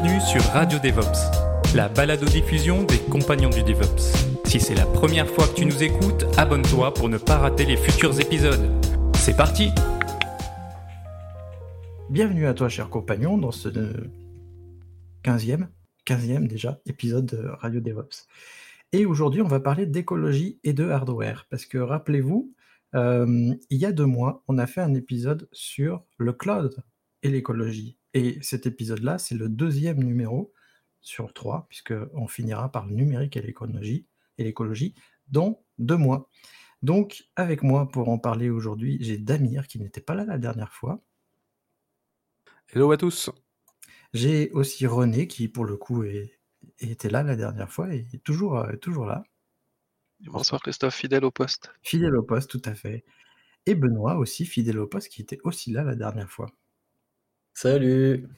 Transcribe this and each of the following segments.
Bienvenue sur Radio DevOps, la balado-diffusion des compagnons du DevOps. Si c'est la première fois que tu nous écoutes, abonne-toi pour ne pas rater les futurs épisodes. C'est parti Bienvenue à toi, cher compagnon, dans ce 15e, 15e déjà, épisode de Radio DevOps. Et aujourd'hui, on va parler d'écologie et de hardware. Parce que rappelez-vous, euh, il y a deux mois, on a fait un épisode sur le cloud et l'écologie. Et cet épisode-là, c'est le deuxième numéro sur trois, puisqu'on finira par le numérique et l'écologie, et l'écologie dans deux mois. Donc, avec moi pour en parler aujourd'hui, j'ai Damir qui n'était pas là la dernière fois. Hello à tous. J'ai aussi René qui, pour le coup, est, était là la dernière fois et est toujours, euh, toujours là. Bonsoir Christophe, fidèle au poste. Fidèle au poste, tout à fait. Et Benoît aussi, fidèle au poste, qui était aussi là la dernière fois. Salut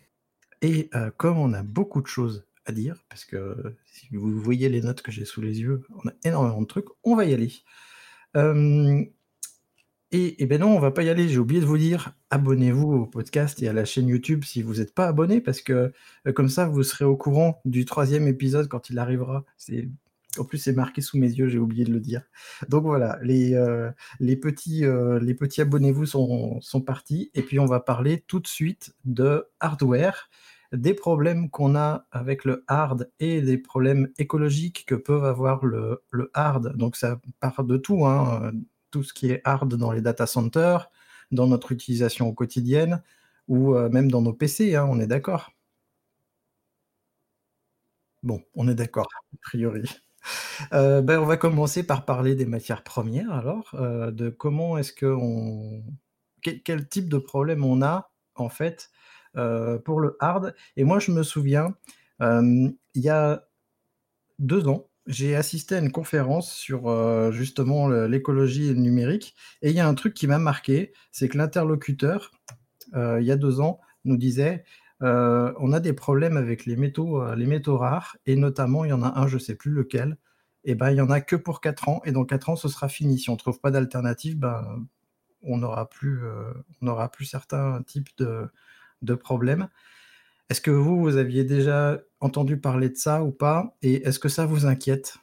Et euh, comme on a beaucoup de choses à dire, parce que si vous voyez les notes que j'ai sous les yeux, on a énormément de trucs, on va y aller. Euh, et, et, ben non, on va pas y aller. J'ai oublié de vous dire, abonnez-vous au podcast et à la chaîne YouTube si vous n'êtes pas abonné, parce que euh, comme ça, vous serez au courant du troisième épisode quand il arrivera. C'est en plus, c'est marqué sous mes yeux, j'ai oublié de le dire. Donc voilà, les, euh, les petits, euh, petits abonnez-vous sont, sont partis. Et puis, on va parler tout de suite de hardware, des problèmes qu'on a avec le hard et des problèmes écologiques que peuvent avoir le, le hard. Donc ça part de tout, hein, tout ce qui est hard dans les data centers, dans notre utilisation au quotidienne, ou euh, même dans nos PC, hein, on est d'accord? Bon, on est d'accord, a priori. Euh, ben, on va commencer par parler des matières premières, alors, euh, de comment est-ce que on... Quel, type de problème on a, en fait, euh, pour le hard. Et moi, je me souviens, il y a deux ans, j'ai assisté à une conférence sur justement l'écologie et le numérique, et il y a un truc qui m'a marqué, c'est que l'interlocuteur, il y a deux ans, nous disait euh, on a des problèmes avec les métaux, les métaux rares, et notamment, il y en a un, je ne sais plus lequel, et ben il y en a que pour 4 ans, et dans 4 ans, ce sera fini. Si on ne trouve pas d'alternative, ben, on n'aura plus, on aura plus certains types de, de problèmes. Est-ce que vous, vous aviez déjà entendu parler de ça ou pas? Et est-ce que ça vous inquiète?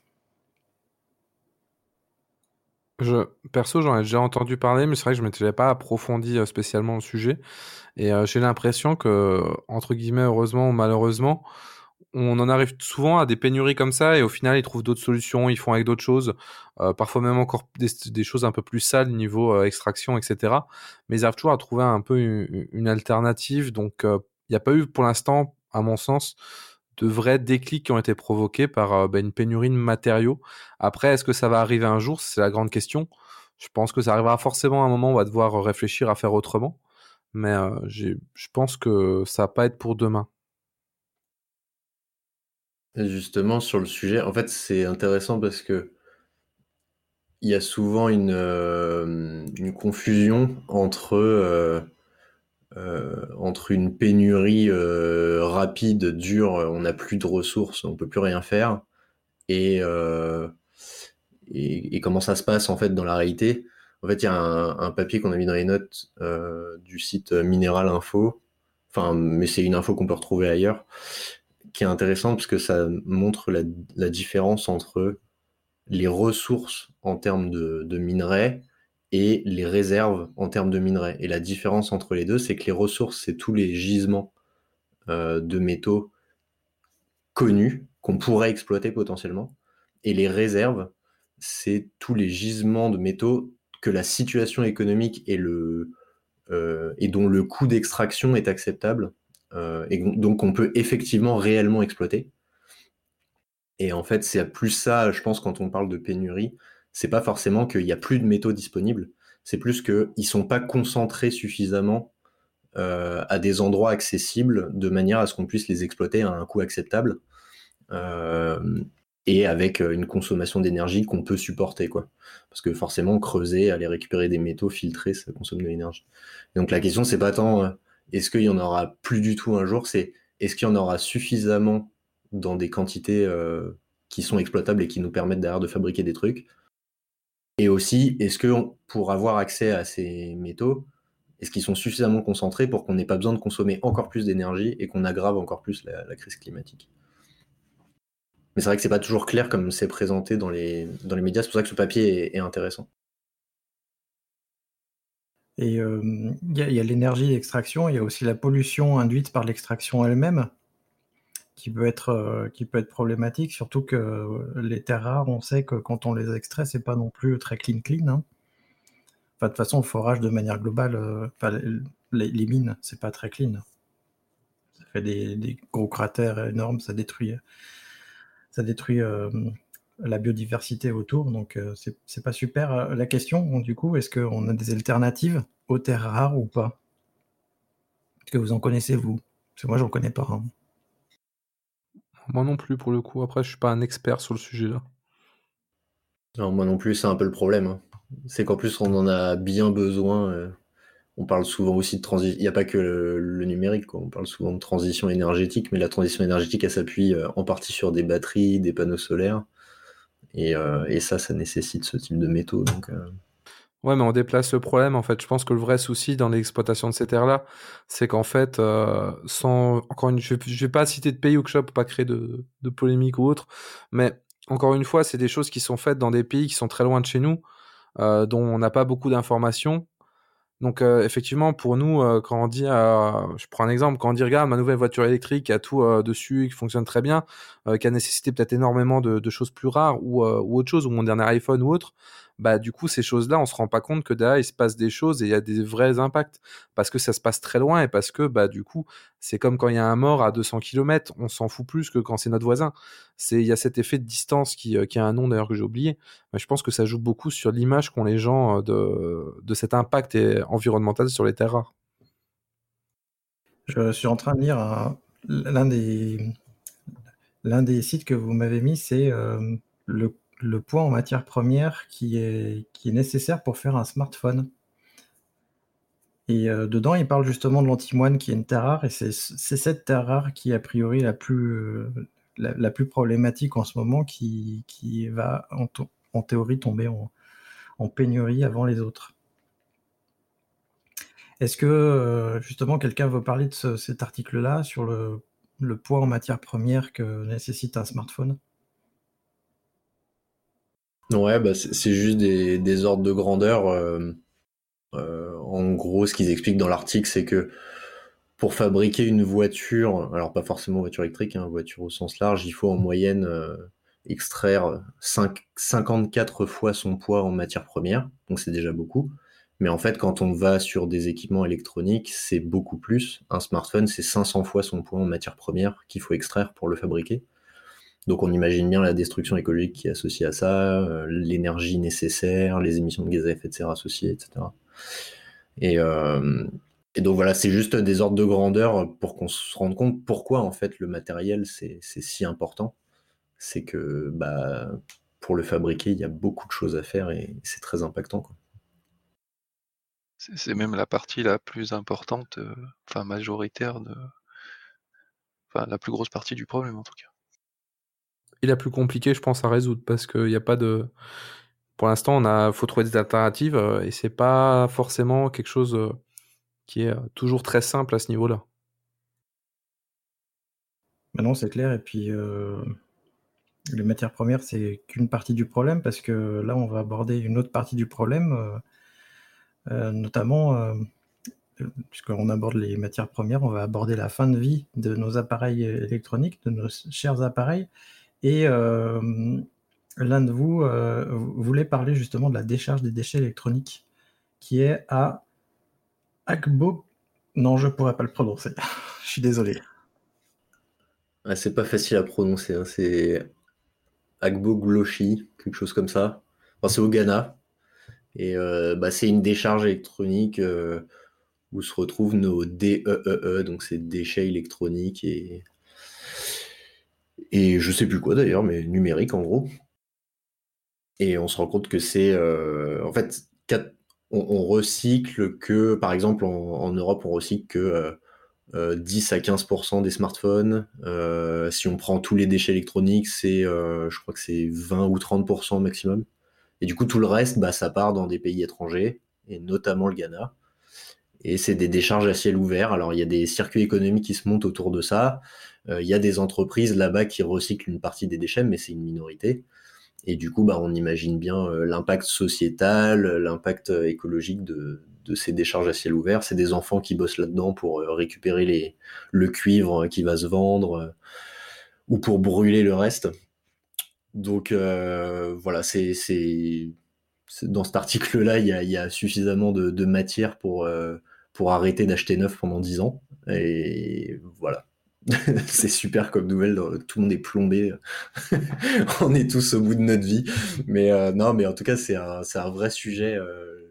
Je, perso, j'en ai déjà entendu parler, mais c'est vrai que je m'étais pas approfondi spécialement le sujet. Et euh, j'ai l'impression que, entre guillemets, heureusement ou malheureusement, on en arrive souvent à des pénuries comme ça et au final, ils trouvent d'autres solutions, ils font avec d'autres choses, euh, parfois même encore des, des, choses un peu plus sales niveau euh, extraction, etc. Mais ils arrivent toujours à trouver un peu une, une alternative. Donc, il n'y a pas eu pour l'instant, à mon sens, de vrais déclics qui ont été provoqués par euh, bah, une pénurie de matériaux. Après, est-ce que ça va arriver un jour? C'est la grande question. Je pense que ça arrivera forcément à un moment où on va devoir réfléchir à faire autrement. Mais euh, je pense que ça va pas être pour demain. Justement, sur le sujet, en fait, c'est intéressant parce que il y a souvent une, euh, confusion entre entre une pénurie euh, rapide, dure, on n'a plus de ressources, on peut plus rien faire, et, euh, comment ça se passe en fait dans la réalité. En fait, il y a un, papier qu'on a mis dans les notes euh, du site Minéral Info, enfin, mais c'est une info qu'on peut retrouver ailleurs, qui est intéressante parce que ça montre la, différence entre les ressources en termes de minerais et les réserves en termes de minerais. Et la différence entre les deux, c'est que les ressources, c'est tous les gisements euh, de métaux connus qu'on pourrait exploiter potentiellement. Et les réserves, c'est tous les gisements de métaux que la situation économique et, le, euh, et dont le coût d'extraction est acceptable, euh, et donc on peut effectivement réellement exploiter. Et en fait, c'est plus ça, je pense, quand on parle de pénurie, c'est pas forcément qu'il n'y a plus de métaux disponibles, c'est plus qu'ils ne sont pas concentrés suffisamment euh, à des endroits accessibles de manière à ce qu'on puisse les exploiter à un coût acceptable et avec une consommation d'énergie qu'on peut supporter. Quoi. Parce que forcément, creuser, aller récupérer des métaux, filtrer, ça consomme de l'énergie. Donc la question, c'est pas tant est-ce qu'il y en aura plus du tout un jour, c'est est-ce qu'il y en aura suffisamment dans des quantités qui sont exploitables et qui nous permettent derrière de fabriquer des trucs Et aussi, est-ce que pour avoir accès à ces métaux, est-ce qu'ils sont suffisamment concentrés pour qu'on n'ait pas besoin de consommer encore plus d'énergie et qu'on aggrave encore plus la, crise climatique? Mais c'est vrai que c'est pas toujours clair comme c'est présenté dans les, dans les médias, c'est pour ça que ce papier est, intéressant. Et il y a l'énergie d'extraction, il y a aussi la pollution induite par l'extraction elle-même qui peut être, euh, qui peut être problématique, surtout que les terres rares, on sait que quand on les extrait, c'est pas non plus très clean clean. Hein. Enfin, de toute façon, le forage de manière globale, euh, les, les, mines, c'est pas très clean. Ça fait des, gros cratères énormes, ça détruit, ça détruit euh, la biodiversité autour, donc c'est pas super. La question, du coup, est-ce qu'on a des alternatives aux terres rares ou pas? Est-ce que vous en connaissez, vous? Parce que moi, j'en connais pas. Hein. Moi non plus, pour le coup. Après, je suis pas un expert sur le sujet-là. Non, moi non plus, c'est un peu le problème. Hein. C'est qu'en plus, on en a bien besoin. Euh, on parle souvent aussi de transition. Il n'y a pas que le, numérique, On parle souvent de transition énergétique, mais la transition énergétique, elle s'appuie euh, en partie sur des batteries, des panneaux solaires. Et, euh, ça, ça nécessite ce type de métaux. Ouais, mais on déplace le problème. En fait, je pense que le vrai souci dans l'exploitation de ces terres-là, c'est qu'en fait, euh, sans encore une, je, je vais pas citer de pays ou que pour pas créer de, de polémique ou autre, mais encore une fois, c'est des choses qui sont faites dans des pays qui sont très loin de chez nous, euh, dont on n'a pas beaucoup d'informations. Donc euh, effectivement, pour nous, quand on dit, je prends un exemple, quand on dit regarde ma nouvelle voiture électrique qui a tout dessus, qui fonctionne très bien, qui a nécessité peut-être énormément de, de, choses plus rares ou, ou autre chose, ou mon dernier iPhone ou autre, bah du coup ces choses-là, on se rend pas compte que derrière il se passe des choses et il y a des vrais impacts parce que ça se passe très loin et parce que bah du coup c'est comme quand il y a un mort à 200 km, on s'en fout plus que quand c'est notre voisin. C'est il y a cet effet de distance qui, euh, qui a un nom d'ailleurs que j'ai oublié. Mais je pense que ça joue beaucoup sur l'image qu'ont les gens euh, de, de cet impact environnemental sur les terres rares. Je suis en train de lire l'un des l'un des sites que vous m'avez mis, c'est euh, le le point en matière première qui est, nécessaire pour faire un smartphone. Et euh, dedans, il parle justement de l'antimoine qui est une terre rare, et c'est cette terre rare qui est a priori la plus, euh, problématique en ce moment, qui, va en, théorie tomber en, pénurie avant les autres. Est-ce que euh, justement quelqu'un veut parler de cet article-là sur le poids en matière première que nécessite un smartphone? Ouais, bah c'est juste des, ordres de grandeur. Euh, euh, en gros, ce qu'ils expliquent dans l'article, c'est que pour fabriquer une voiture, alors pas forcément voiture électrique, hein, voiture au sens large, il faut en moyenne euh, extraire 5, 54 fois son poids en matière première, donc c'est déjà beaucoup. Mais en fait, quand on va sur des équipements électroniques, c'est beaucoup plus. Un smartphone, c'est 500 fois son poids en matière première qu'il faut extraire pour le fabriquer. Donc on imagine bien la destruction écologique qui est associée à ça, euh, l'énergie nécessaire, les émissions de gaz à effet de serre associées, etc. Euh, et, donc voilà, c'est juste des ordres de grandeur pour qu'on se rende compte pourquoi en fait le matériel c'est si important. C'est que bah, pour le fabriquer, il y a beaucoup de choses à faire et c'est très impactant. C'est même la partie la plus importante, euh, enfin majoritaire de, la plus grosse partie du problème en tout cas et la plus compliquée, je pense, à résoudre parce qu'il n'y a pas de. Pour l'instant, on a, faut trouver des alternatives euh, et c'est pas forcément quelque chose euh, qui est euh, toujours très simple à ce niveau-là. non, c'est clair. Et puis, les matières premières, c'est qu'une partie du problème parce que là, on va aborder une autre partie du problème, notamment puisqu'on aborde les matières premières, on va aborder la fin de vie de nos appareils électroniques, de nos chers appareils. Et euh, l'un de vous, euh, voulait parler justement de la décharge des déchets électroniques qui est à Agbo. Non, je ne pourrais pas le prononcer. je suis désolé. Ah, c'est pas facile à prononcer. Hein. C'est Agbo Gloshi, quelque chose comme ça. c'est au Ghana. Et euh, bah, c'est une décharge électronique où se retrouvent nos DEEE, e, donc c'est déchets électroniques et, et je sais plus quoi d'ailleurs, mais numérique en gros. Et on se rend compte que c'est euh, en fait on, recycle que par exemple en, Europe on recycle que 10 euh, euh, à 15% des smartphones. si on prend tous les déchets électroniques, c'est je crois que c'est 20 ou 30% maximum. Et du coup tout le reste, bah, ça part dans des pays étrangers et notamment le Ghana. Et c'est des décharges à ciel ouvert. Alors il y a des circuits économiques qui se montent autour de ça. Il y a des entreprises là-bas qui recyclent une partie des déchets, mais c'est une minorité. Et du coup, bah, on imagine bien euh, l'impact sociétal, l'impact euh, écologique de, ces décharges à ciel ouvert. C'est des enfants qui bossent là-dedans pour euh, récupérer les, le cuivre qui va se vendre ou pour brûler le reste. Donc voilà, c'est dans cet article-là, il y a, suffisamment de, matière pour, pour arrêter d'acheter neuf pendant 10 ans. Et voilà. c'est super comme nouvelle, tout le monde est plombé, on est tous au bout de notre vie. Mais euh, non, mais en tout cas, c'est un, vrai sujet euh,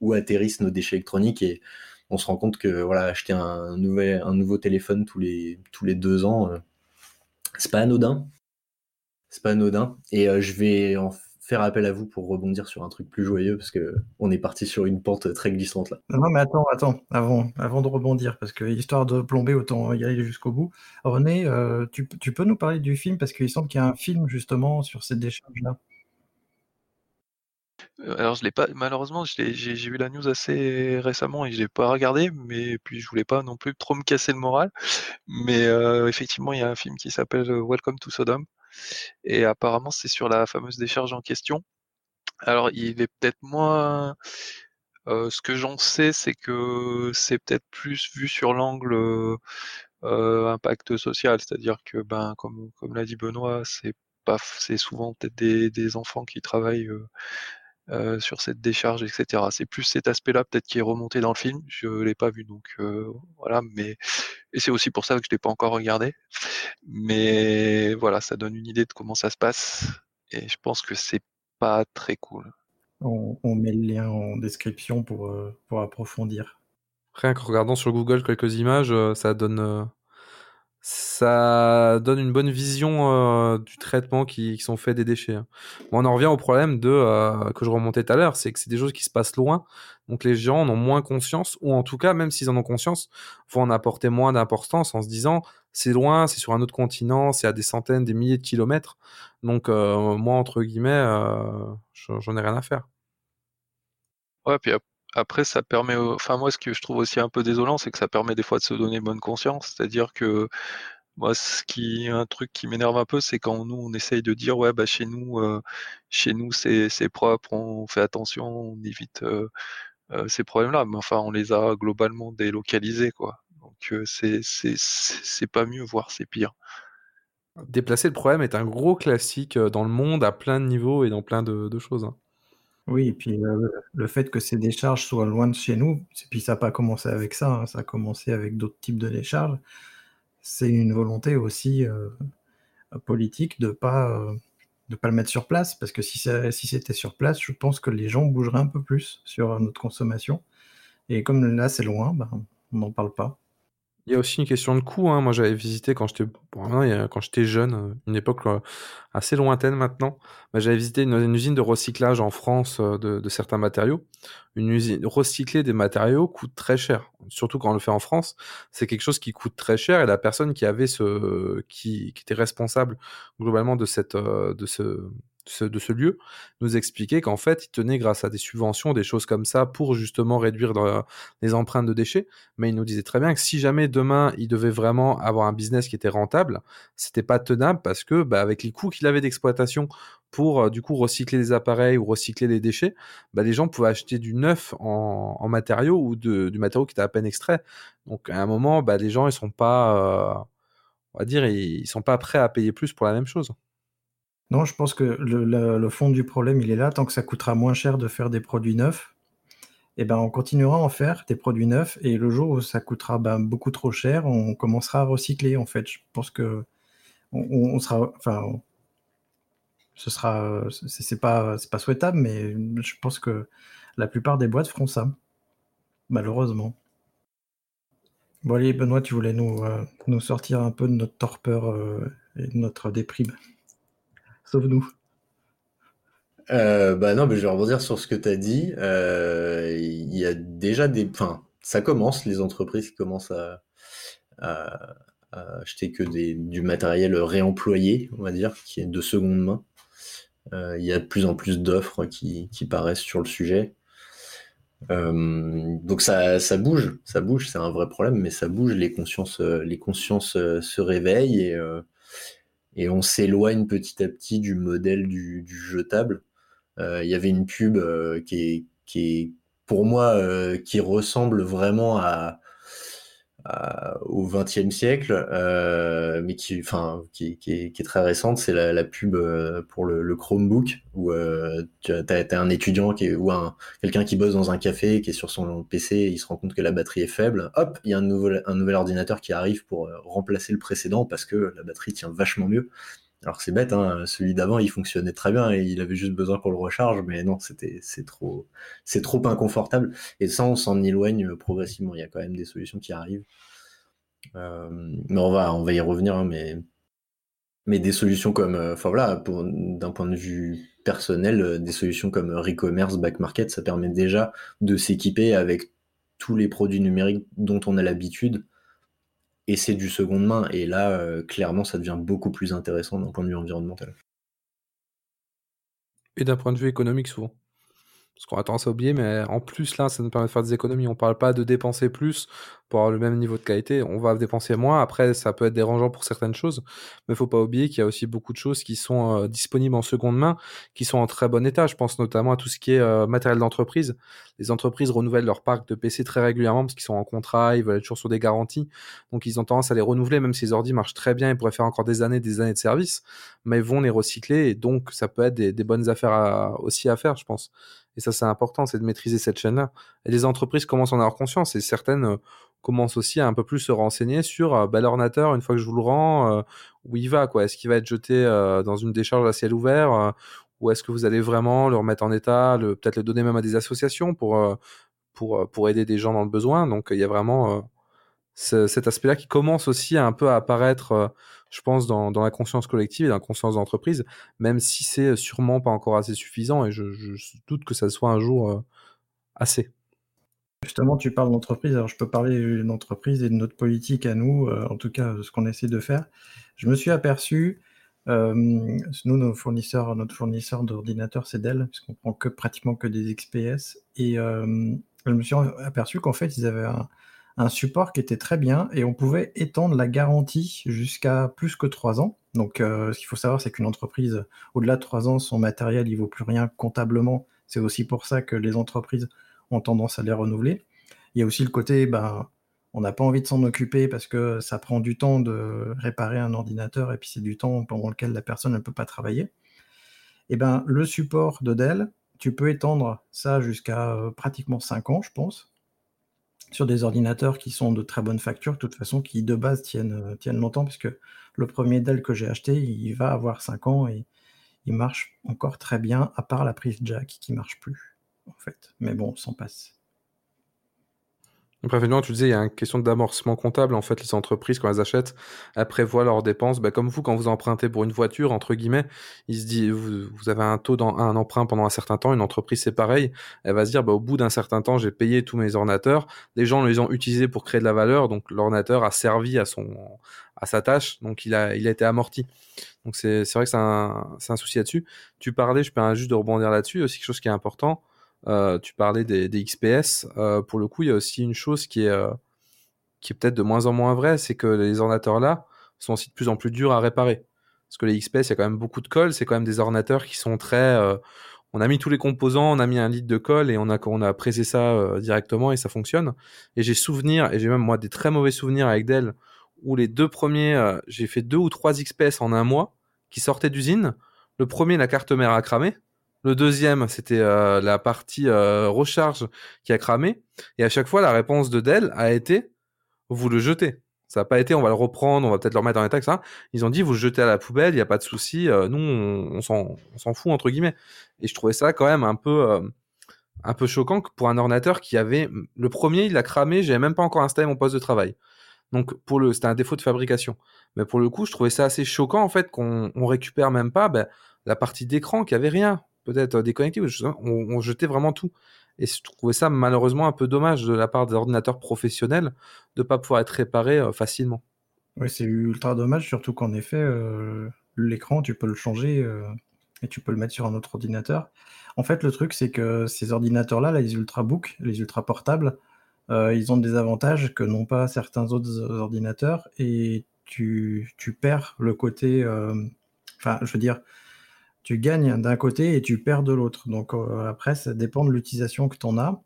où atterrissent nos déchets électroniques et on se rend compte que voilà, acheter un, nouveau téléphone tous les, deux ans, euh, c'est pas anodin. C'est pas anodin. Et je vais faire appel à vous pour rebondir sur un truc plus joyeux parce que on est parti sur une pente très glissante là. Non, mais attends, attends, avant, avant de rebondir, parce que histoire de plomber, autant y aller jusqu'au bout. René, euh, tu, tu, peux nous parler du film parce qu'il semble qu'il y a un film justement sur cette décharge-là. Euh, alors je l'ai pas, malheureusement, j'ai vu la news assez récemment et je l'ai pas regardé, mais puis je voulais pas non plus trop me casser le moral. Mais euh, effectivement, il y a un film qui s'appelle Welcome to Sodom et apparemment, c'est sur la fameuse décharge en question. Alors, il est peut-être moins. Euh, ce que j'en sais, c'est que c'est peut-être plus vu sur l'angle euh, impact social, c'est-à-dire que, ben, comme, comme l'a dit Benoît, c'est pas, c'est souvent peut-être des, des, enfants qui travaillent euh, sur cette décharge, etc. C'est plus cet aspect-là peut-être qui est remonté dans le film. Je l'ai pas vu, donc euh, voilà. Mais et c'est aussi pour ça que je l'ai pas encore regardé. Mais voilà, ça donne une idée de comment ça se passe. Et je pense que c'est pas très cool. On, met le lien en description pour, euh, pour approfondir. Rien qu'en regardant sur Google quelques images, ça donne ça donne une bonne vision euh, du traitement qui, sont faits des déchets. Hein. on en revient au problème de euh, que je remontais tout à l'heure, c'est que c'est des choses qui se passent loin, donc les gens en ont moins conscience, ou en tout cas, même s'ils en ont conscience, vont en apporter moins d'importance en se disant c'est loin, c'est sur un autre continent, c'est à des centaines, des milliers de kilomètres, donc euh, moi entre guillemets, j'en ai rien à faire. Ouais, puis après, ça permet, enfin moi, ce que je trouve aussi un peu désolant, c'est que ça permet des fois de se donner bonne conscience. C'est-à-dire que moi, ce qui, un truc qui m'énerve un peu, c'est quand nous on essaye de dire ouais, bah chez nous, euh, chez nous c'est propre, on fait attention, on évite euh, euh, ces problèmes-là. Mais enfin, on les a globalement délocalisés, quoi. Donc c'est c'est pas mieux, voire c'est pire. Déplacer le problème est un gros classique dans le monde à plein de niveaux et dans plein de, choses. Hein. Oui et puis, le fait que ces décharges soient loin de chez nous, et puis ça n'a pas commencé avec ça, hein, ça a commencé avec d'autres types de décharges. C'est une volonté aussi, politique de pas, de pas le mettre sur place parce que si si c'était sur place, je pense que les gens bougeraient un peu plus sur, notre consommation et comme là, c'est loin, ben, on n'en parle pas. Il y a aussi une question de coût. Hein. Moi, j'avais visité quand j'étais quand j'étais jeune, euh, une époque euh, assez lointaine maintenant. Bah, j'avais visité une, usine de recyclage en France euh, de, certains matériaux. Une usine recycler des matériaux coûte très cher, surtout quand on le fait en France. C'est quelque chose qui coûte très cher et la personne qui avait ce qui, qui était responsable globalement de cette de ce de ce lieu nous expliquait qu'en fait, il tenait grâce à des subventions, des choses comme ça, pour justement réduire les empreintes de déchets. Mais il nous disait très bien que si jamais demain, il devait vraiment avoir un business qui était rentable, c'était pas tenable parce que, bah, avec les coûts qu'il avait d'exploitation pour euh, du coup recycler des appareils ou recycler des déchets, bah, les gens pouvaient acheter du neuf en, matériaux ou du matériau qui était à peine extrait. Donc à un moment, bah, les gens ils sont pas, euh, dire, ils sont pas prêts à payer plus pour la même chose. Non, je pense que le fond du problème, il est là. Tant que ça coûtera moins cher de faire des produits neufs eh ben, on continuera à en faire des produits neufs et le jour où ça coûtera, ben, beaucoup trop cher, on commencera à recycler, en fait. Je pense qu'on on sera enfin ce sera, c'est pas pas souhaitable, mais je pense que la plupart des boîtes feront ça, malheureusement. Bon allez, Benoît, tu voulais nous, euh, nous sortir un peu de notre torpeur euh, et de notre déprime. Sauve-nous. Euh, bah non, je vais rebondir sur ce que tu as dit. Euh, Il y a déjà des... Enfin, ça commence, les entreprises commencent à, acheter que des, du matériel réemployé, on va dire, qui est de seconde main. Euh, Il y a de plus en plus d'offres qui, qui paraissent sur le sujet. Donc ça, ça bouge, ça bouge, c'est un vrai problème, mais ça bouge, les consciences, les consciences se réveillent et, et on s'éloigne petit à petit du modèle du, du jetable. Euh, Il y avait une pub euh, qui est, qui est pour moi euh, qui ressemble vraiment à, à- au XXe siècle, euh, mais qui, enfin, qui, qui est, qui est très récente, c'est la, la pub euh, pour le, le Chromebook où euh, tu as, un étudiant qui est, ou un, quelqu'un qui bosse dans un café, qui est sur son PC, et il se rend compte que la batterie est faible. Hop, il y a un nouvel, un nouvel ordinateur qui arrive pour euh, remplacer le précédent parce que la batterie tient vachement mieux. Alors c'est bête, hein, celui d'avant il fonctionnait très bien et il avait juste besoin qu'on le recharge, mais non, c'était c'est trop trop inconfortable. Et ça, on s'en éloigne progressivement. Il y a quand même des solutions qui arrivent. Euh, mais on va y revenir, hein, mais des solutions comme, euh, enfin voilà, d'un point de vue personnel, euh, des solutions comme Recommerce, Back Market, ça permet déjà de s'équiper avec tous les produits numériques dont on a l'habitude et c'est du seconde main. Et là, euh, clairement, ça devient beaucoup plus intéressant d'un point de vue environnemental. Et d'un point de vue économique, souvent. Parce qu'on a tendance à oublier, mais en plus, là, ça nous permet de faire des économies. On parle pas de dépenser plus pour avoir le même niveau de qualité. On va dépenser moins. Après, ça peut être dérangeant pour certaines choses. Mais faut pas oublier qu'il y a aussi beaucoup de choses qui sont euh, disponibles en seconde main, qui sont en très bon état. Je pense notamment à tout ce qui est euh, matériel d'entreprise. Les entreprises renouvellent leur parc de PC très régulièrement parce qu'ils sont en contrat, ils veulent être toujours sur des garanties. Donc, ils ont tendance à les renouveler, même si les ordi marchent très bien, ils pourraient faire encore des années, des années de service, mais ils vont les recycler. Et donc, ça peut être des, bonnes affaires aussi à faire, je pense. Et ça, c'est important, c'est de maîtriser cette chaîne-là. Et les entreprises commencent à en avoir conscience et certaines euh, commencent aussi à un peu plus se renseigner sur euh, bah, l'ordinateur, une fois que je vous le rends, euh, où il va, quoi. Est-ce qu'il va être jeté dans une décharge à ciel ouvert ou est-ce que vous allez vraiment le remettre en état, peut-être le donner même à des associations pour, pour, aider des gens dans le besoin. Donc, il y a vraiment ce- cet aspect-là qui commence aussi un peu à apparaître, je pense, dans, dans la conscience collective et dans la conscience d'entreprise, même si c'est sûrement pas encore assez suffisant et je, doute que ça soit un jour euh, assez. Justement, tu parles d'entreprise. Alors, je peux parler d'entreprise et de notre politique à nous, euh, en tout cas, ce qu'on essaie de faire. Je me suis aperçu, euh, nous, nos fournisseurs, notre fournisseur d'ordinateurs, c'est Dell, puisqu'on prend que, pratiquement que des XPS. Et euh, je me suis aperçu qu'en fait, ils avaient un, un support qui était très bien et on pouvait étendre la garantie jusqu'à plus que 3 ans. Donc, euh, ce qu'il faut savoir, c'est qu'une entreprise, au-delà de 3 ans, son matériel, il vaut plus rien comptablement. C'est aussi pour ça que les entreprises ont tendance à les renouveler. Il y a aussi le côté, ben, on n'a pas envie de s'en occuper parce que ça prend du temps de réparer un ordinateur et puis c'est du temps pendant lequel la personne ne peut pas travailler. Et ben, le support de Dell, tu peux étendre ça jusqu'à euh, pratiquement 5 ans, je pense, sur des ordinateurs qui sont de très bonne facture, de toute façon, qui de base tiennent, euh, tiennent longtemps, puisque le premier Dell que j'ai acheté, il va avoir 5 ans et il marche encore très bien, à part la prise jack qui marche plus, en fait. Mais bon, on s'en passe. Effectivement, tu disais, il y a une question d'amorcement comptable. En fait, les entreprises, quand elles achètent, elles prévoient leurs dépenses. Bah, comme vous, quand vous empruntez pour une voiture, entre guillemets, il se dit, vous, avez un taux dans un emprunt pendant un certain temps. Une entreprise, c'est pareil. Elle va se dire, bah, au bout d'un certain temps, j'ai payé tous mes ordinateurs. Les gens les ont utilisés pour créer de la valeur. Donc, l'ordinateur a servi à son, à sa tâche. Donc, il a, il a été amorti. Donc, c'est, vrai que c'est un, un souci là-dessus. Tu parlais, je peux juste de rebondir là-dessus, aussi quelque chose qui est important. Euh, tu parlais des, XPS. Euh, pour le coup, il y a aussi une chose qui est, euh, qui est peut-être de moins en moins vraie, c'est que les ordinateurs là sont aussi de plus en plus durs à réparer. Parce que les XPS, il y a quand même beaucoup de colle. C'est quand même des ordinateurs qui sont très. on a mis tous les composants, on a mis un litre de colle et on a, on a pressé ça directement et ça fonctionne. Et j'ai souvenir, et j'ai même moi des très mauvais souvenirs avec Dell, où les deux premiers, j'ai fait deux ou trois XPS en un mois qui sortaient d'usine. Le premier, la carte mère a cramé. Le deuxième, c'était euh, la partie euh, recharge qui a cramé. Et à chaque fois, la réponse de Dell a été vous le jetez. Ça n'a pas été on va le reprendre, on va peut-être le remettre en état, etc. Ils ont dit vous le jetez à la poubelle, il n'y a pas de souci. euh, nous, on, s'en fout entre guillemets. Et je trouvais ça quand même un peu choquant pour un ordinateur qui avait le premier, il l'a cramé, j'avais même pas encore installé mon poste de travail. Donc pour le, c'était un défaut de fabrication. Mais pour le coup, je trouvais ça assez choquant en fait qu'on on récupère même pas ben, la partie d'écran qui avait rien, peut-être déconnecté, on, on, jetait vraiment tout. Et je trouvais ça malheureusement un peu dommage de la part des ordinateurs professionnels de pas pouvoir être réparé euh, facilement. Oui, c'est ultra dommage, surtout qu'en effet, euh, l'écran, tu peux le changer euh, et tu peux le mettre sur un autre ordinateur. En fait, le truc, c'est que ces ordinateurs-là, les ultrabooks, les ultra portables, euh, ils ont des avantages que n'ont pas certains autres ordinateurs et tu, tu perds le côté. euh, Enfin, je veux dire, tu gagnes d'un côté et tu perds de l'autre. Donc euh, après, ça dépend de l'utilisation que tu en as.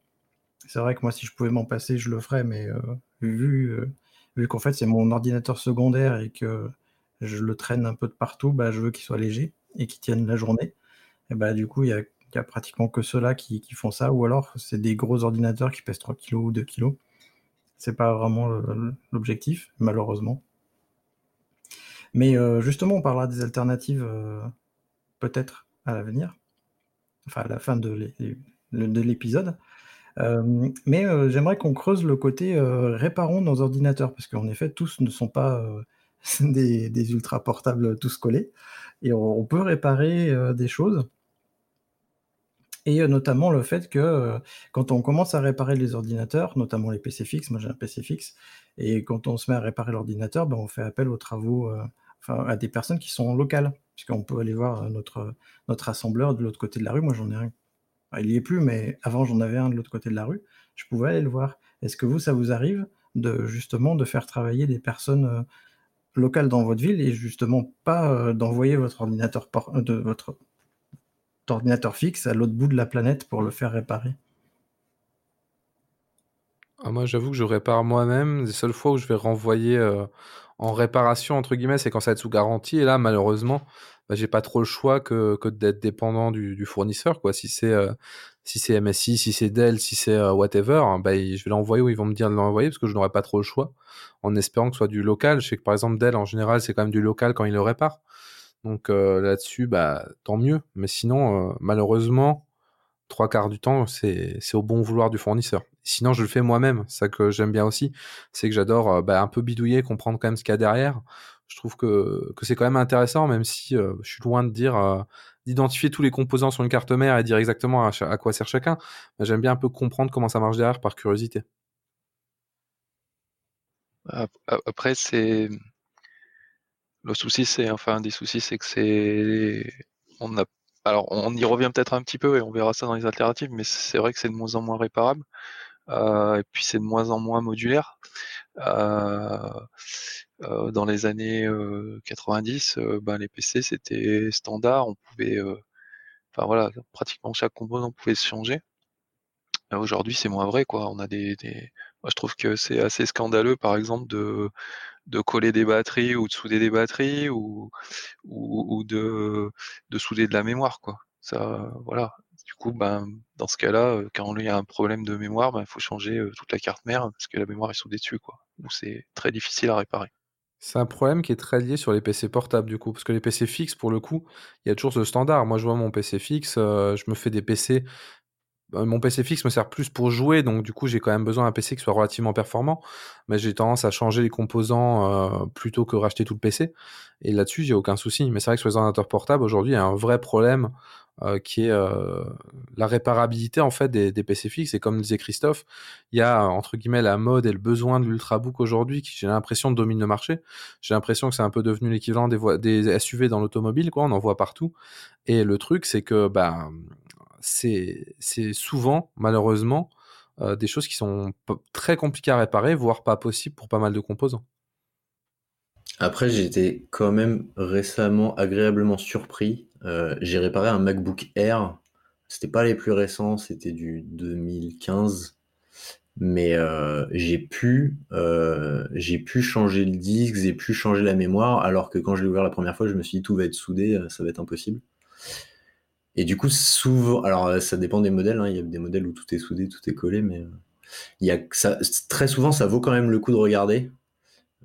C'est vrai que moi, si je pouvais m'en passer, je le ferais, mais euh, vu, euh, vu qu'en fait, c'est mon ordinateur secondaire et que je le traîne un peu de partout, bah, je veux qu'il soit léger et qu'il tienne la journée. Et bah, du coup, il y a, a pratiquement que ceux-là qui, qui font ça, ou alors c'est des gros ordinateurs qui pèsent 3 kg ou 2 kg. C'est pas vraiment l'objectif, malheureusement. Mais justement, on parlera des alternatives peut-être à l'avenir, enfin à la fin de l'é- de l'épisode. Euh, mais euh, j'aimerais qu'on creuse le côté euh, réparons nos ordinateurs, parce qu'en effet, tous ne sont pas des, ultra portables tous collés, et on, peut réparer des choses. Et notamment le fait que quand on commence à réparer les ordinateurs, notamment les PC fixes, moi j'ai un PC fixe, et quand on se met à réparer l'ordinateur, ben, on fait appel aux travaux, à des personnes qui sont locales, puisqu'on peut aller voir notre, assembleur de l'autre côté de la rue. Moi j'en ai un, il y est plus, mais avant j'en avais un de l'autre côté de la rue. Je pouvais aller le voir. Est-ce que vous, ça vous arrive de justement de faire travailler des personnes euh, locales dans votre ville et justement pas euh, d'envoyer votre ordinateur de votre ordinateur fixe à l'autre bout de la planète pour le faire réparer? Ah, moi, j'avoue que je répare moi-même. Les seules fois où je vais renvoyer euh, en réparation, entre guillemets, c'est quand ça va être sous garantie. Et là, malheureusement, bah, j'ai pas trop le choix que, que d'être dépendant du, fournisseur. Quoi. Si c'est euh, si c'est MSI, si c'est Dell, si c'est euh, whatever, hein, bah, je vais l'envoyer où ils vont me dire de l'envoyer parce que je n'aurai pas trop le choix. En espérant que ce soit du local. Je sais que par exemple, Dell, en général, c'est quand même du local quand ils le réparent. Donc euh, là-dessus, bah, tant mieux. Mais sinon, malheureusement, trois quarts du temps, c'est au bon vouloir du fournisseur. Sinon, je le fais moi-même. Ça que j'aime bien aussi, c'est que j'adore euh, bah, un peu bidouiller, comprendre quand même ce qu'il y a derrière. Je trouve que, que c'est quand même intéressant, même si euh, je suis loin de dire euh, d'identifier tous les composants sur une carte mère et dire exactement à, quoi sert chacun. J'aime bien un peu comprendre comment ça marche derrière par curiosité. Ap- ap- Après, c'est le souci, c'est enfin un des soucis, c'est que c'est on a alors on y revient peut-être un petit peu et on verra ça dans les alternatives, mais c'est vrai que c'est de moins en moins réparable et puis c'est de moins en moins modulaire. Euh, euh, dans les années euh, 90, euh, ben les PC c'était standard, on pouvait, euh, enfin voilà, pratiquement chaque composant pouvait se changer. Euh, Aujourd'hui, c'est moins vrai, quoi. On a des, je trouve que c'est assez scandaleux, par exemple, de, coller des batteries ou de souder des batteries ou de, de souder de la mémoire, quoi. Ça, voilà. Du coup, ben, dans ce cas-là, euh, quand il y a un problème de mémoire, il faut changer euh, toute la carte mère parce que la mémoire est soudée dessus, quoi. Ou c'est très difficile à réparer. C'est un problème qui est très lié sur les PC portables du coup, parce que les PC fixes pour le coup, il y a toujours ce standard. Moi je vois mon PC fixe, euh, je me fais des PC euh, mon PC fixe me sert plus pour jouer, donc du coup j'ai quand même besoin d'un PC qui soit relativement performant, mais j'ai tendance à changer les composants plutôt que racheter tout le PC. Et là-dessus j'ai aucun souci. Mais c'est vrai que sur les ordinateurs portables aujourd'hui il y a un vrai problème euh, qui est euh, la réparabilité en fait des, des PC fixes. Et comme disait Christophe, il y a entre guillemets la mode et le besoin de l'ultrabook aujourd'hui qui j'ai l'impression domine le marché. J'ai l'impression que c'est un peu devenu l'équivalent des, SUV dans l'automobile, quoi. On en voit partout. Et le truc c'est que bah c'est souvent, malheureusement, euh, des choses qui sont très compliquées à réparer, voire pas possibles pour pas mal de composants. Après, été quand même récemment agréablement surpris. Euh, j'ai réparé un MacBook Air. C'était pas les plus récents, c'était du 2015. Mais euh, j'ai pu, euh, j'ai pu changer le disque, j'ai pu changer la mémoire, alors que quand je l'ai ouvert la première fois, je me suis dit tout va être soudé, ça va être impossible. Et du coup, souvent, alors ça dépend des modèles, hein, il y a des modèles où tout est soudé, tout est collé, mais très souvent, ça vaut quand même le coup de regarder.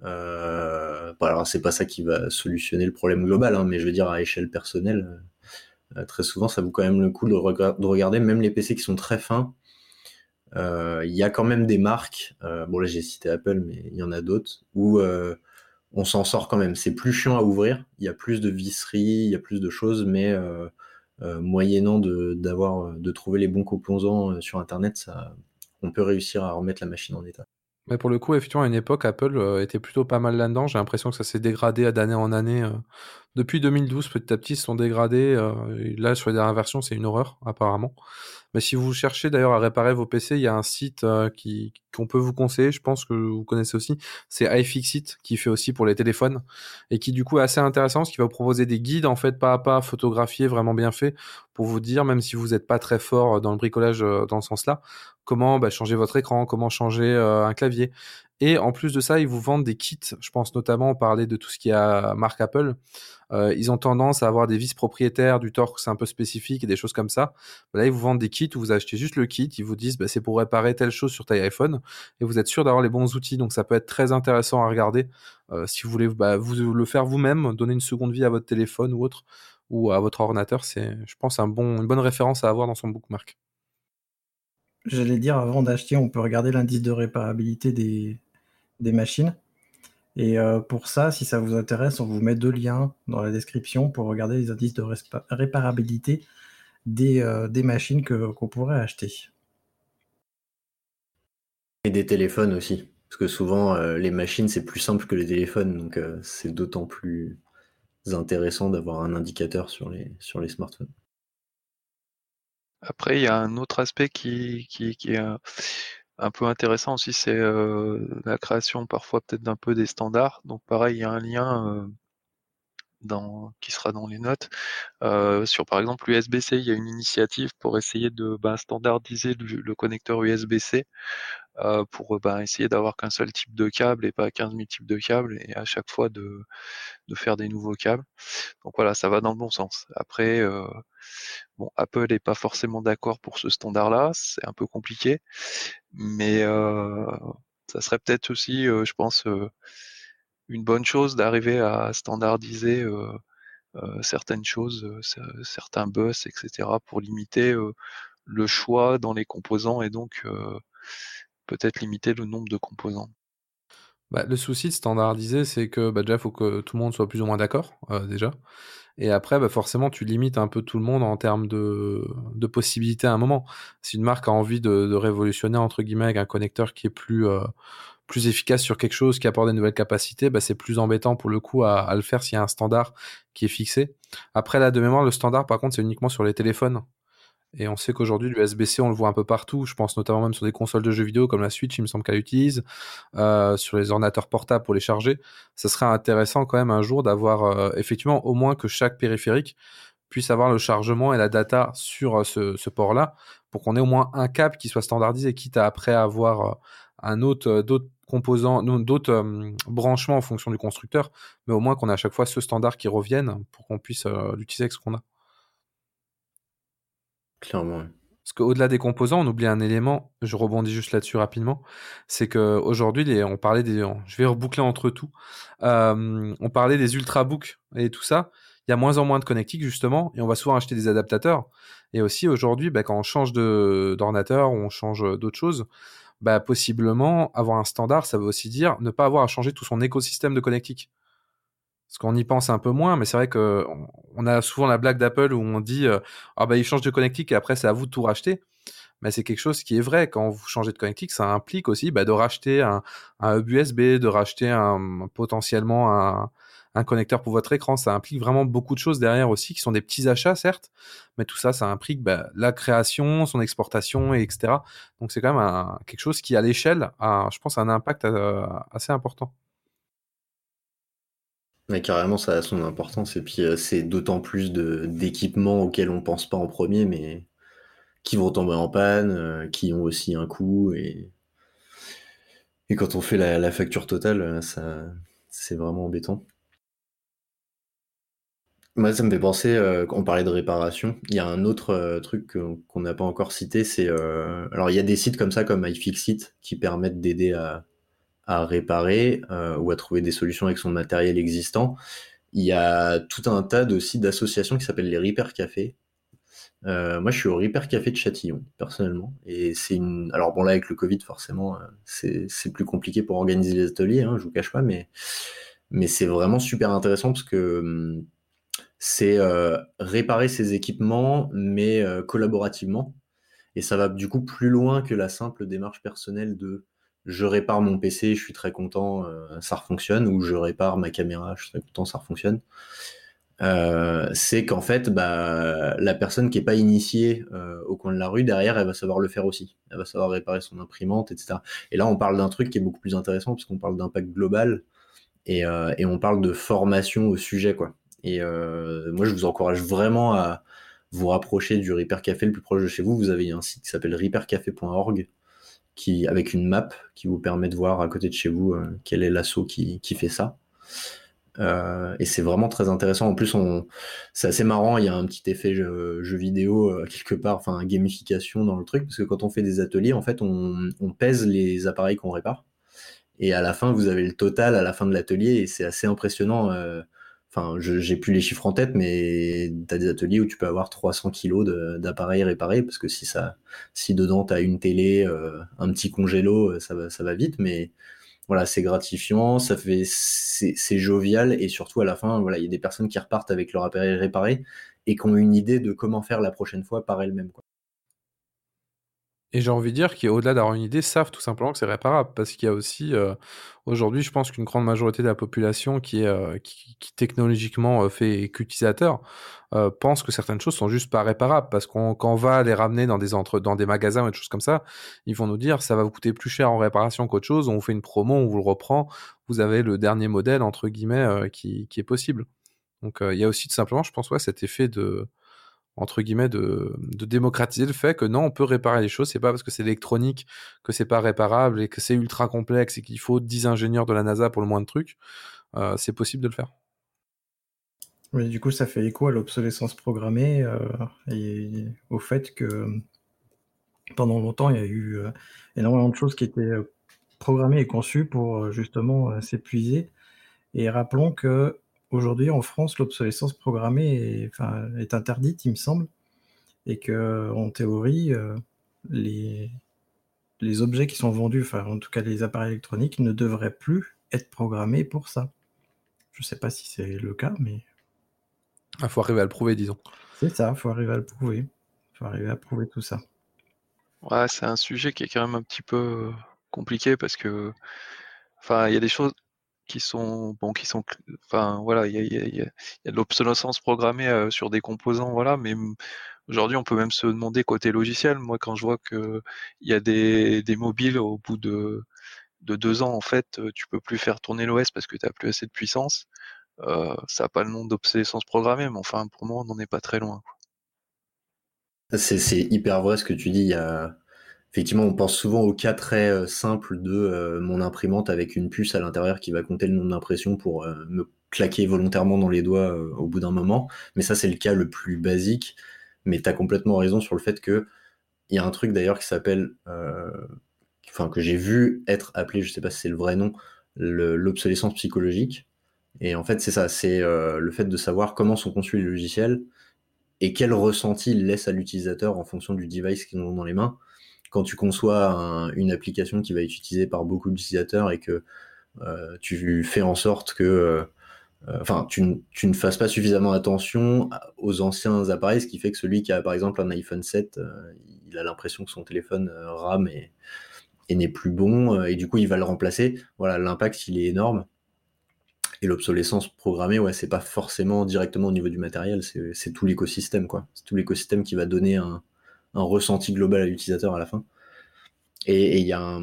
Euh, alors c'est pas ça qui va solutionner le problème global, hein, mais je veux dire à échelle personnelle, très souvent, ça vaut quand même le coup de, de, regarder, même les PC qui sont très fins. Il y a quand même des marques, bon là j'ai cité Apple, mais il y en a d'autres, où on s'en sort quand même. C'est plus chiant à ouvrir, il y a plus de visseries, il y a plus de choses, mais moyennant de, de trouver les bons composants sur Internet, on peut réussir à remettre la machine en état. Mais pour le coup, effectivement, à une époque, Apple euh, était plutôt pas mal là-dedans. J'ai l'impression que ça s'est dégradé d'année en année. Euh. Depuis 2012, petit à petit, ils se sont dégradés. Euh, là, sur les dernières versions, c'est une horreur, apparemment. Mais si vous cherchez d'ailleurs à réparer vos PC, il y a un site qui qu'on peut vous conseiller, je pense que vous connaissez aussi, c'est iFixit qui fait aussi pour les téléphones et qui du coup est assez intéressant, ce qui va vous proposer des guides en fait pas à pas photographiés, vraiment bien faits pour vous dire, même si vous n'êtes pas très fort dans le bricolage dans ce sens-là, comment bah, changer votre écran, comment changer un clavier. Et en plus de ça, ils vous vendent des kits. Je pense notamment, on parlait de tout ce qui a marque Apple. Euh, ils ont tendance à avoir des vis propriétaires, du torque, c'est un peu spécifique et des choses comme ça. Là, ils vous vendent des kits où vous achetez juste le kit. Ils vous disent, bah, c'est pour réparer telle chose sur ta iPhone. Et vous êtes sûr d'avoir les bons outils. Donc, ça peut être très intéressant à regarder euh, si vous voulez bah, vous le faire vous-même, donner une seconde vie à votre téléphone ou autre, ou à votre ordinateur. C'est, je pense, un bon, une bonne référence à avoir dans son bookmark. J'allais dire, avant d'acheter, on peut regarder l'indice de réparabilité des, des machines. Et euh, pour ça, si ça vous intéresse, on vous met deux liens dans la description pour regarder les indices de réparabilité des, euh, des machines qu'on pourrait acheter. Et des téléphones aussi. Parce que souvent, euh, les machines, c'est plus simple que les téléphones. Donc, c'est d'autant plus intéressant d'avoir un indicateur sur les, sur les smartphones. Après, il y a un autre aspect qui, qui, qui est un peu intéressant aussi, c'est la création parfois peut-être d'un peu des standards. Donc pareil, il y a un lien dans, qui sera dans les notes sur par exemple l'USB-C. Il y a une initiative pour essayer de bah, standardiser le, connecteur USB-C pour bah, essayer d'avoir qu'un seul type de câble et pas 15 000 types de câbles et à chaque fois de, faire des nouveaux câbles. Donc voilà, ça va dans le bon sens. Après, bon, Apple n'est pas forcément d'accord pour ce standard-là, c'est un peu compliqué mais euh, ça serait peut-être aussi, euh, je pense, euh, une bonne chose d'arriver à standardiser certaines choses, certains bus, etc., pour limiter le choix dans les composants et donc peut-être limiter le nombre de composants. Bah, le souci de standardiser, c'est que bah, déjà, il faut que tout le monde soit plus ou moins d'accord, déjà. Et après, bah, forcément, tu limites un peu tout le monde en termes de, possibilités à un moment. Si une marque a envie de, révolutionner, entre guillemets, avec un connecteur qui est plus, euh, plus efficace sur quelque chose, qui apporte des nouvelles capacités, bah, c'est plus embêtant pour le coup à, le faire s'il y a un standard qui est fixé. Après, là, de mémoire, le standard, par contre, c'est uniquement sur les téléphones. Et on sait qu'aujourd'hui, l'USB-C, on le voit un peu partout. Je pense notamment même sur des consoles de jeux vidéo comme la Switch, il me semble qu'elle utilise, euh, sur les ordinateurs portables pour les charger. Ça serait intéressant quand même un jour d'avoir euh, effectivement au moins que chaque périphérique puisse avoir le chargement et la data sur euh, ce, port-là, pour qu'on ait au moins un câble qui soit standardisé, quitte à après avoir un autre, d'autres composants, d'autres branchements en fonction du constructeur, mais au moins qu'on ait à chaque fois ce standard qui revienne pour qu'on puisse l'utiliser avec ce qu'on a. Clairement. Parce qu'au-delà des composants, on oublie un élément, je rebondis juste là-dessus rapidement, c'est qu'aujourd'hui, on parlait des. Je vais reboucler entre tout. Euh, on parlait des ultrabooks et tout ça. Il y a moins en moins de connectiques, justement, et on va souvent acheter des adaptateurs. Et aussi, aujourd'hui, bah, quand on change d'ordinateur ou on change d'autres choses, bah, possiblement, avoir un standard, ça veut aussi dire ne pas avoir à changer tout son écosystème de connectiques. Parce qu'on y pense un peu moins, mais c'est vrai que on a souvent la blague d'Apple où on dit euh, ah bah il change de connectique et après c'est à vous de tout racheter. Mais c'est quelque chose qui est vrai quand vous changez de connectique, ça implique aussi bah, de racheter un, un hub USB, de racheter un, potentiellement un, un connecteur pour votre écran. Ça implique vraiment beaucoup de choses derrière aussi, qui sont des petits achats certes, mais tout ça, ça implique bah, la création, son exportation, et etc. Donc c'est quand même quelque chose qui à l'échelle a, je pense, un impact euh, assez important. Mais carrément, ça a son importance. Et puis, euh, c'est d'autant plus d'équipements auxquels on pense pas en premier, mais qui vont tomber en panne, euh, qui ont aussi un coût. Et, quand on fait la, facture totale, c'est vraiment embêtant. Moi, ça me fait penser, on parlait de réparation, il y a un autre truc qu'on n'a pas encore cité, c'est... alors, il y a des sites comme ça, comme iFixit, qui permettent d'aider à, à réparer euh, ou à trouver des solutions avec son matériel existant. Il y a tout un tas de sites d'associations qui s'appellent les Repair Café, Euh, moi, je suis au Repair Café de Châtillon, personnellement. Et c'est une. Alors, bon, là, avec le Covid, forcément, euh, c'est c'est plus compliqué pour organiser les ateliers, hein, je vous cache pas, mais, mais c'est vraiment super intéressant parce que hum, c'est euh, réparer ses équipements, mais euh, collaborativement. Et ça va du coup plus loin que la simple démarche personnelle de je répare mon PC, je suis très content, euh, ça fonctionne, ou je répare ma caméra, je suis très content, ça fonctionne. Euh, c'est qu'en fait, bah, la personne qui est pas initiée au coin de la rue, derrière, elle va savoir le faire aussi. Elle va savoir réparer son imprimante, etc. Et là, on parle d'un truc qui est beaucoup plus intéressant, puisqu'on parle d'impact global, et, on parle de formation au sujet, quoi. Et euh, moi, je vous encourage vraiment à vous rapprocher du Repair Café le plus proche de chez vous. Vous avez un site qui s'appelle repaircafé.org, qui, avec une map qui vous permet de voir à côté de chez vous euh, quel est l'assaut qui, qui fait ça. Euh, et c'est vraiment très intéressant. En plus, c'est assez marrant. Il y a un petit effet jeu, vidéo quelque part, enfin gamification dans le truc, parce que quand on fait des ateliers, en fait, on, pèse les appareils qu'on répare. Et à la fin, vous avez le total à la fin de l'atelier, et c'est assez impressionnant. Enfin, j'ai plus les chiffres en tête, mais tu as des ateliers où tu peux avoir 300 kilos d'appareils réparés, parce que si ça, si dedans tu as une télé, euh, un petit congélo, ça va, ça va vite, mais voilà, c'est gratifiant, ça fait, c'est jovial et surtout à la fin, voilà, il y a des personnes qui repartent avec leur appareil réparé et qui ont une idée de comment faire la prochaine fois par elles-mêmes. Et j'ai envie de dire qu'au-delà d'avoir une idée, savent tout simplement que c'est réparable. Parce qu'il y a aussi, euh, aujourd'hui, je pense qu'une grande majorité de la population qui euh, technologiquement euh, fait qu'utilisateur pense que certaines choses sont juste pas réparables. Parce qu'on quand on va les ramener dans des entre dans des magasins ou des choses comme ça, ils vont nous dire ça va vous coûter plus cher en réparation qu'autre chose. On vous fait une promo, on vous le reprend. Vous avez le dernier modèle entre guillemets qui, est possible. Donc il y a aussi tout simplement, je pense, ouais, cet effet de entre guillemets de, démocratiser le fait que non on peut réparer les choses c'est pas parce que c'est électronique que c'est pas réparable et que c'est ultra complexe et qu'il faut 10 ingénieurs de la NASA pour le moins de trucs euh, c'est possible de le faire. Oui du coup ça fait écho à l'obsolescence programmée euh, et au fait que pendant longtemps il y a eu euh, énormément de choses qui étaient euh, programmées et conçues pour euh, justement s'épuiser. Et rappelons que Aujourd'hui, en France, l'obsolescence programmée est, enfin, est interdite, il me semble, et que en théorie, euh, les, les objets qui sont vendus, enfin, en tout cas les appareils électroniques, ne devraient plus être programmés pour ça. Je ne sais pas si c'est le cas, mais. Il ah, faut arriver à le prouver, disons. C'est ça, il faut arriver à le prouver. Il faut arriver à prouver tout ça. Ouais, c'est un sujet qui est quand même un petit peu compliqué parce que, enfin, il y a des choses, qui sont bon qui sont enfin voilà il y a, de l'obsolescence programmée euh, sur des composants voilà mais aujourd'hui on peut même se demander côté logiciel. Moi quand je vois que il y a des, des mobiles au bout de de deux ans en fait tu peux plus faire tourner l'OS parce que tu as plus assez de puissance euh, ça n'a pas le nom d'obsolescence programmée mais enfin pour moi on n'en est pas très loin c'est hyper vrai ce que tu dis il y a effectivement, on pense souvent au cas très euh, simple de euh, mon imprimante avec une puce à l'intérieur qui va compter le nombre d'impressions pour euh, me claquer volontairement dans les doigts au bout d'un moment. Mais ça, c'est le cas le plus basique. Mais tu complètement raison sur le fait que il y a un truc d'ailleurs qui s'appelle, enfin que j'ai vu être appelé, je sais pas si c'est le vrai nom, l'obsolescence psychologique. Et en fait, c'est ça, c'est le fait de savoir comment sont conçus les logiciels et quel ressenti ils laissent à l'utilisateur en fonction du device qu'ils ont dans les mains quand tu conçois un, une application qui va être utilisée par beaucoup d'utilisateurs et que euh, tu fais en sorte que euh, enfin, tu, ne fasses pas suffisamment attention aux anciens appareils, ce qui fait que celui qui a par exemple un iPhone 7, euh, il a l'impression que son téléphone euh, rame et, et n'est plus bon, et du coup il va le remplacer. Voilà, l'impact il est énorme. Et l'obsolescence programmée, ouais, c'est pas forcément directement au niveau du matériel, c'est tout l'écosystème, quoi. C'est tout l'écosystème qui va donner un, un ressenti global à l'utilisateur à la fin. Et il y a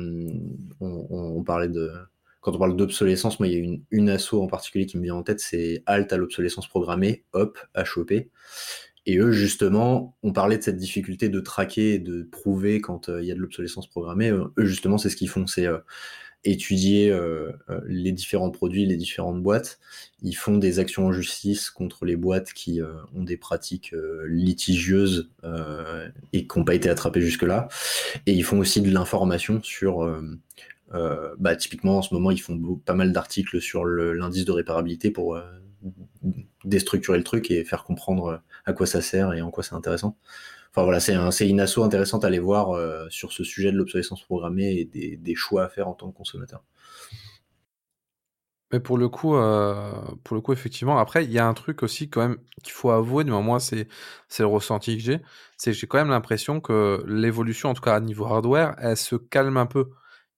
on, parlait de, quand on parle d'obsolescence, moi il y a une, une asso en particulier qui me vient en tête, c'est Alt à l'obsolescence programmée, HOP, HOP. Et eux, justement, on parlait de cette difficulté de traquer et de prouver quand euh, il y a de l'obsolescence programmée. Eux, justement, c'est ce qu'ils font. C'est euh, étudier euh, euh, les différents produits, les différentes boîtes. Ils font des actions en justice contre les boîtes qui euh, ont des pratiques litigieuses et qui n'ont pas été attrapées jusque-là. Et ils font aussi de l'information sur... bah, typiquement, en ce moment, ils font pas mal d'articles sur l'indice de réparabilité pour déstructurer le truc et faire comprendre à quoi ça sert et en quoi c'est intéressant. Enfin voilà, c'est un, une asso intéressante à aller voir sur ce sujet de l'obsolescence programmée et des, choix à faire en tant que consommateur. Mais pour le coup, euh, pour le coup, effectivement, après, il y a un truc aussi quand même qu'il faut avouer, moi, c'est c'est le ressenti que j'ai, c'est que j'ai quand même l'impression que l'évolution, en tout cas à niveau hardware, elle se calme un peu.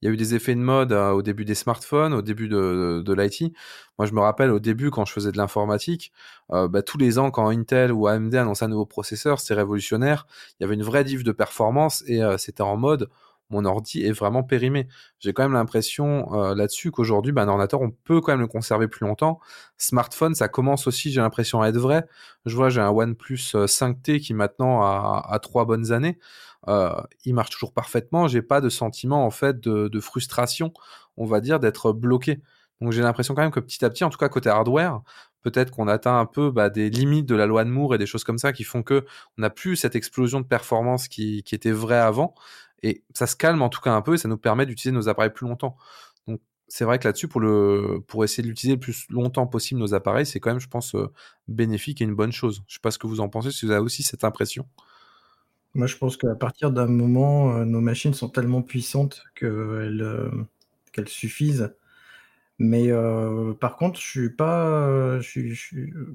Il y a eu des effets de mode euh, au début des smartphones, au début de, l'IT. Moi, je me rappelle au début, quand je faisais de l'informatique, euh, bah, tous les ans, quand Intel ou AMD annonçaient un nouveau processeur, c'était révolutionnaire. Il y avait une vraie diff de performance et c'était en mode mon ordi est vraiment périmé. J'ai quand même l'impression euh, là-dessus qu'aujourd'hui, bah, un ordinateur, on peut quand même le conserver plus longtemps. Smartphone, ça commence aussi, j'ai l'impression, à être vrai. Je vois, j'ai un OnePlus 5T euh, qui maintenant a, trois bonnes années. Euh, il marche toujours parfaitement. J'ai pas de sentiment en fait de, frustration, on va dire, d'être bloqué. Donc j'ai l'impression quand même que petit à petit, en tout cas côté hardware, peut-être qu'on atteint un peu bah, des limites de la loi de Moore et des choses comme ça qui font que on n'a plus cette explosion de performance qui, était vraie avant. Et ça se calme en tout cas un peu et ça nous permet d'utiliser nos appareils plus longtemps. Donc c'est vrai que là-dessus, pour, pour essayer d'utiliser le plus longtemps possible nos appareils, c'est quand même, je pense, euh, bénéfique et une bonne chose. Je ne sais pas ce que vous en pensez, si vous avez aussi cette impression. Moi, je pense qu'à partir d'un moment, euh, nos machines sont tellement puissantes qu'elles euh, qu'elles suffisent. Mais par contre, je suis pas,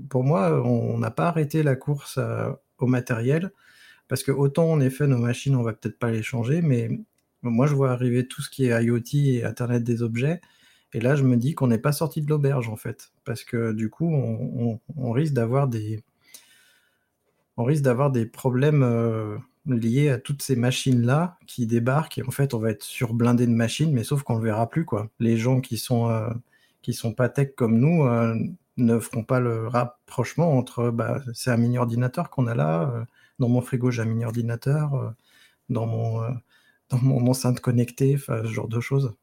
pour moi, on n'a pas arrêté la course au matériel. Parce que autant en effet nos machines, on va peut-être pas les changer, mais moi je vois arriver tout ce qui est IoT et Internet des objets, et là je me dis qu'on n'est pas sorti de l'auberge en fait, parce que du coup on, risque d'avoir des on risque d'avoir des problèmes euh, liés à toutes ces machines là qui débarquent et en fait on va être surblindé de machines, mais sauf qu'on le verra plus quoi. Les gens qui sont euh, sont pas tech comme nous euh, ne feront pas le rapprochement entre bah, c'est un mini ordinateur qu'on a là dans mon frigo, j'ai un mini ordinateur, dans mon, enceinte connectée, ce genre de choses.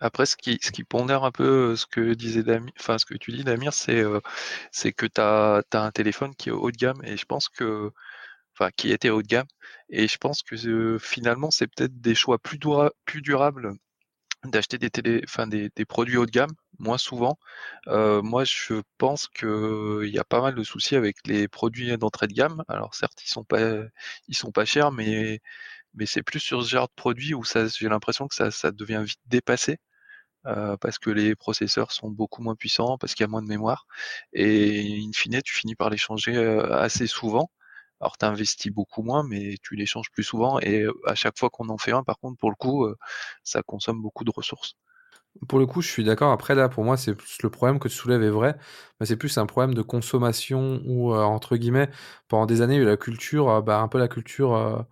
Après, ce qui, ce qui pondère un peu euh, ce que disait Damir, enfin ce que tu dis Damir, c'est c'est que tu as, un téléphone qui est haut de gamme et je pense que enfin qui était haut de gamme et je pense que finalement c'est peut-être des choix plus, plus durables d'acheter des télé, enfin des, des, produits haut de gamme moins souvent. Euh, moi, je pense que il y a pas mal de soucis avec les produits d'entrée de gamme. Alors certes, ils sont pas, ils sont pas chers, mais mais c'est plus sur ce genre de produit où ça, j'ai l'impression que ça, ça devient vite dépassé. Euh, parce que les processeurs sont beaucoup moins puissants, parce qu'il y a moins de mémoire, et in fine, tu finis par les changer euh, assez souvent. Alors tu investis beaucoup moins, mais tu les changes plus souvent, et à chaque fois qu'on en fait un, par contre, pour le coup, ça consomme beaucoup de ressources. Pour le coup, je suis d'accord. Après, là, pour moi, c'est plus le problème que tu soulèves est vrai, mais c'est plus un problème de consommation où, euh, entre guillemets, pendant des années, il y a eu la culture, euh, bah, un peu la culture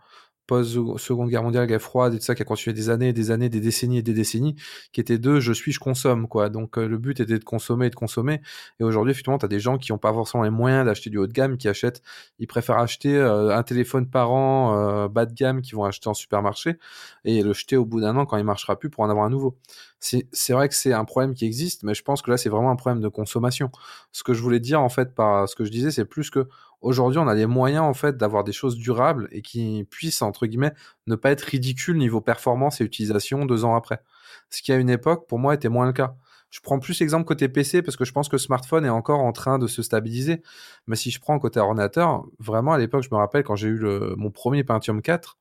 post-seconde guerre mondiale, guerre froide et tout ça, qui a continué des années, des années, des décennies et des décennies, qui était de je suis, je consomme, quoi. Donc, le but était de consommer et de consommer. Et aujourd'hui, effectivement, tu as des gens qui n'ont pas forcément les moyens d'acheter du haut de gamme, qui achètent, ils préfèrent acheter un téléphone par an bas de gamme qu'ils vont acheter en supermarché et le jeter au bout d'un an quand il marchera plus pour en avoir un nouveau c'est vrai que c'est un problème qui existe, mais je pense que là, c'est vraiment un problème de consommation. Ce que je voulais dire, en fait, par ce que je disais, c'est plus que aujourd'hui, on a les moyens, en fait, d'avoir des choses durables et qui puissent, entre guillemets, ne pas être ridicules niveau performance et utilisation deux ans après. Ce qui, à une époque, pour moi, était moins le cas. Je prends plus exemple côté PC parce que je pense que smartphone est encore en train de se stabiliser. Mais si je prends côté ordinateur, vraiment à l'époque, je me rappelle quand j'ai eu mon premier Pentium 4,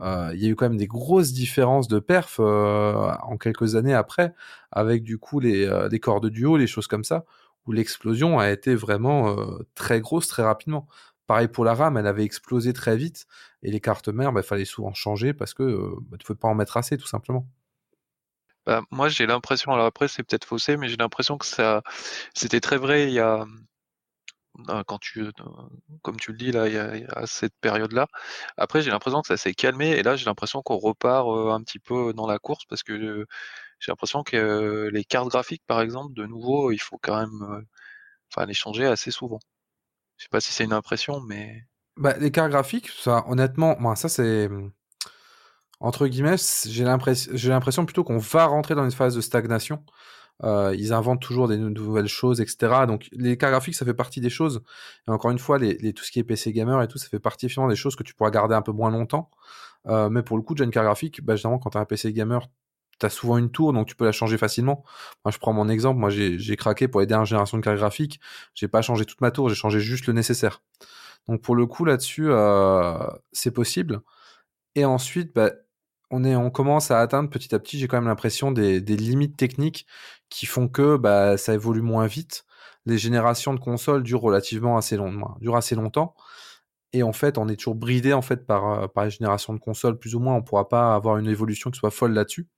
euh, il y a eu quand même des grosses différences de perf euh, en quelques années après, avec du coup les, euh, les corps de duo, les choses comme ça, où l'explosion a été vraiment très grosse très rapidement. Pareil pour la RAM, elle avait explosé très vite, et les cartes mères, il bah, fallait souvent changer parce que bah, tu ne pouvais pas en mettre assez, tout simplement. Bah, moi, j'ai l'impression, alors après, c'est peut-être faussé, mais j'ai l'impression que ça, c'était très vrai il y a, euh, quand tu, euh, comme tu le dis là, il y a, cette période-là. Après, j'ai l'impression que ça s'est calmé et là, j'ai l'impression qu'on repart euh, un petit peu dans la course parce que j'ai l'impression que les cartes graphiques, par exemple, de nouveau, il faut quand même, enfin, les changer assez souvent. Je sais pas si c'est une impression, mais. Bah, les cartes graphiques, ça, honnêtement, moi, ça c'est entre guillemets, j'ai l'impression, plutôt qu'on va rentrer dans une phase de stagnation. Euh, ils inventent toujours des nouvelles choses, etc. Donc les cartes graphiques, ça fait partie des choses. Et encore une fois, tout ce qui est PC gamer et tout, ça fait partie finalement des choses que tu pourras garder un peu moins longtemps. Euh, mais pour le coup, déjà une carte graphique, bah, généralement, quand tu as un PC gamer, as souvent une tour, donc tu peux la changer facilement. Moi, je prends mon exemple. Moi, j'ai craqué pour les dernières générations de cartes graphiques. J'ai pas changé toute ma tour, j'ai changé juste le nécessaire. Donc, pour le coup, là-dessus, euh, c'est possible. Et ensuite, bah, on, est, on commence à atteindre petit à petit, j'ai quand même l'impression, des, limites techniques qui font que bah, ça évolue moins vite. Les générations de consoles durent relativement assez, durent assez longtemps. Et en fait, on est toujours bridé en fait par, euh, par les générations de consoles, plus ou moins. On ne pourra pas avoir une évolution qui soit folle là-dessus.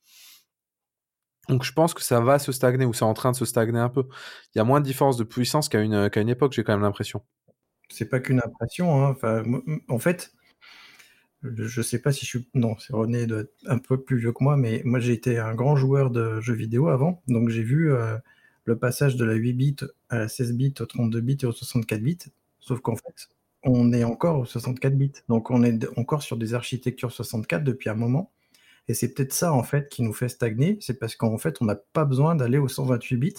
Donc je pense que ça va se stagner, ou c'est en train de se stagner un peu. Il y a moins de différence de puissance qu'à une, une époque, j'ai quand même l'impression. C'est pas qu'une impression. Hein. En fait, je sais pas si je suis. Non, c'est René doit être un peu plus vieux que moi, mais moi j'ai été un grand joueur de jeux vidéo avant. Donc j'ai vu euh, le passage de la 8 bits à la 16 bits, au 32 bits et au 64 bits. Sauf qu'en fait, on est encore au 64 bits. Donc on est encore sur des architectures 64 depuis un moment. Et c'est peut-être ça en fait qui nous fait stagner. C'est parce qu'en fait on n'a pas besoin d'aller au 128 bits,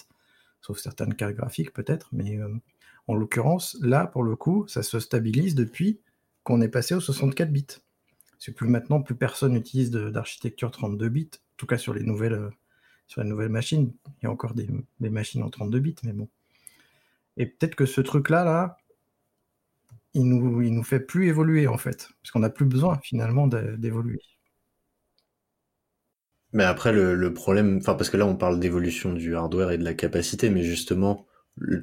sauf certaines cartes graphiques peut-être. Mais euh, en l'occurrence, là pour le coup, ça se stabilise depuis qu'on est passé au 64 bits. C'est plus maintenant, plus personne n'utilise d'architecture 32 bits, en tout cas sur les nouvelles, euh, sur les nouvelles machines. Il y a encore des, des machines en 32 bits, mais bon. Et peut-être que ce truc-là, là, il nous, il nous fait plus évoluer en fait, parce qu'on n'a plus besoin finalement d'évoluer. Mais après, le, problème, enfin, parce que là, on parle d'évolution du hardware et de la capacité, mais justement,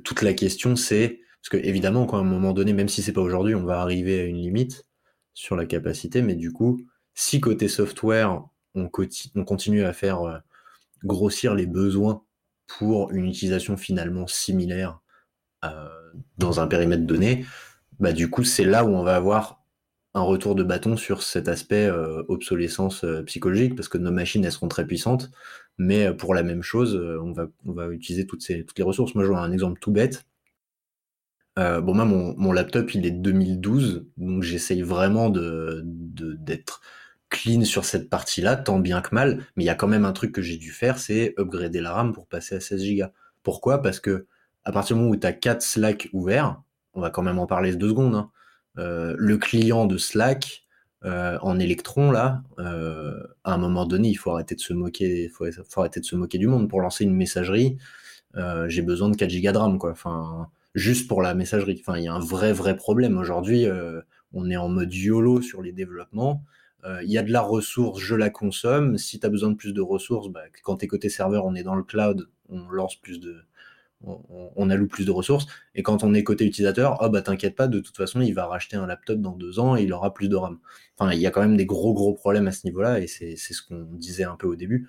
toute la question, c'est, parce que évidemment, quand à un moment donné, même si c'est pas aujourd'hui, on va arriver à une limite sur la capacité, mais du coup, si côté software, on, on continue à faire euh, grossir les besoins pour une utilisation finalement similaire euh, dans un périmètre donné, bah, du coup, c'est là où on va avoir un retour de bâton sur cet aspect euh, obsolescence euh, psychologique, parce que nos machines, elles seront très puissantes, mais euh, pour la même chose, on, va, on va utiliser toutes, ces, toutes les ressources. Moi, je vois un exemple tout bête. bon, moi, mon, laptop, il est 2012, donc j'essaye vraiment de, d'être clean sur cette partie-là, tant bien que mal, mais il y a quand même un truc que j'ai dû faire, c'est upgrader la RAM pour passer à 16 Go. Pourquoi? Parce que à partir du moment où tu as 4 Slack ouverts, on va quand même en parler deux secondes. Hein. Euh, le client de Slack euh, en électron là, euh, à un moment donné, il faut arrêter de se moquer, du monde pour lancer une messagerie. J'ai besoin de 4 gigas de RAM quoi. Juste pour la messagerie. Enfin, il y a un vrai vrai problème aujourd'hui. on est en mode YOLO sur les développements. Il y a de la ressource, je la consomme. Si tu as besoin de plus de ressources, bah, quand tu es côté serveur, on est dans le cloud, on lance plus de, on, alloue plus de ressources. Et quand on est côté utilisateur, oh bah t'inquiète pas, de toute façon, il va racheter un laptop dans deux ans et il aura plus de RAM. Enfin, il y a quand même des gros gros problèmes à ce niveau-là, et c'est ce qu'on disait un peu au début.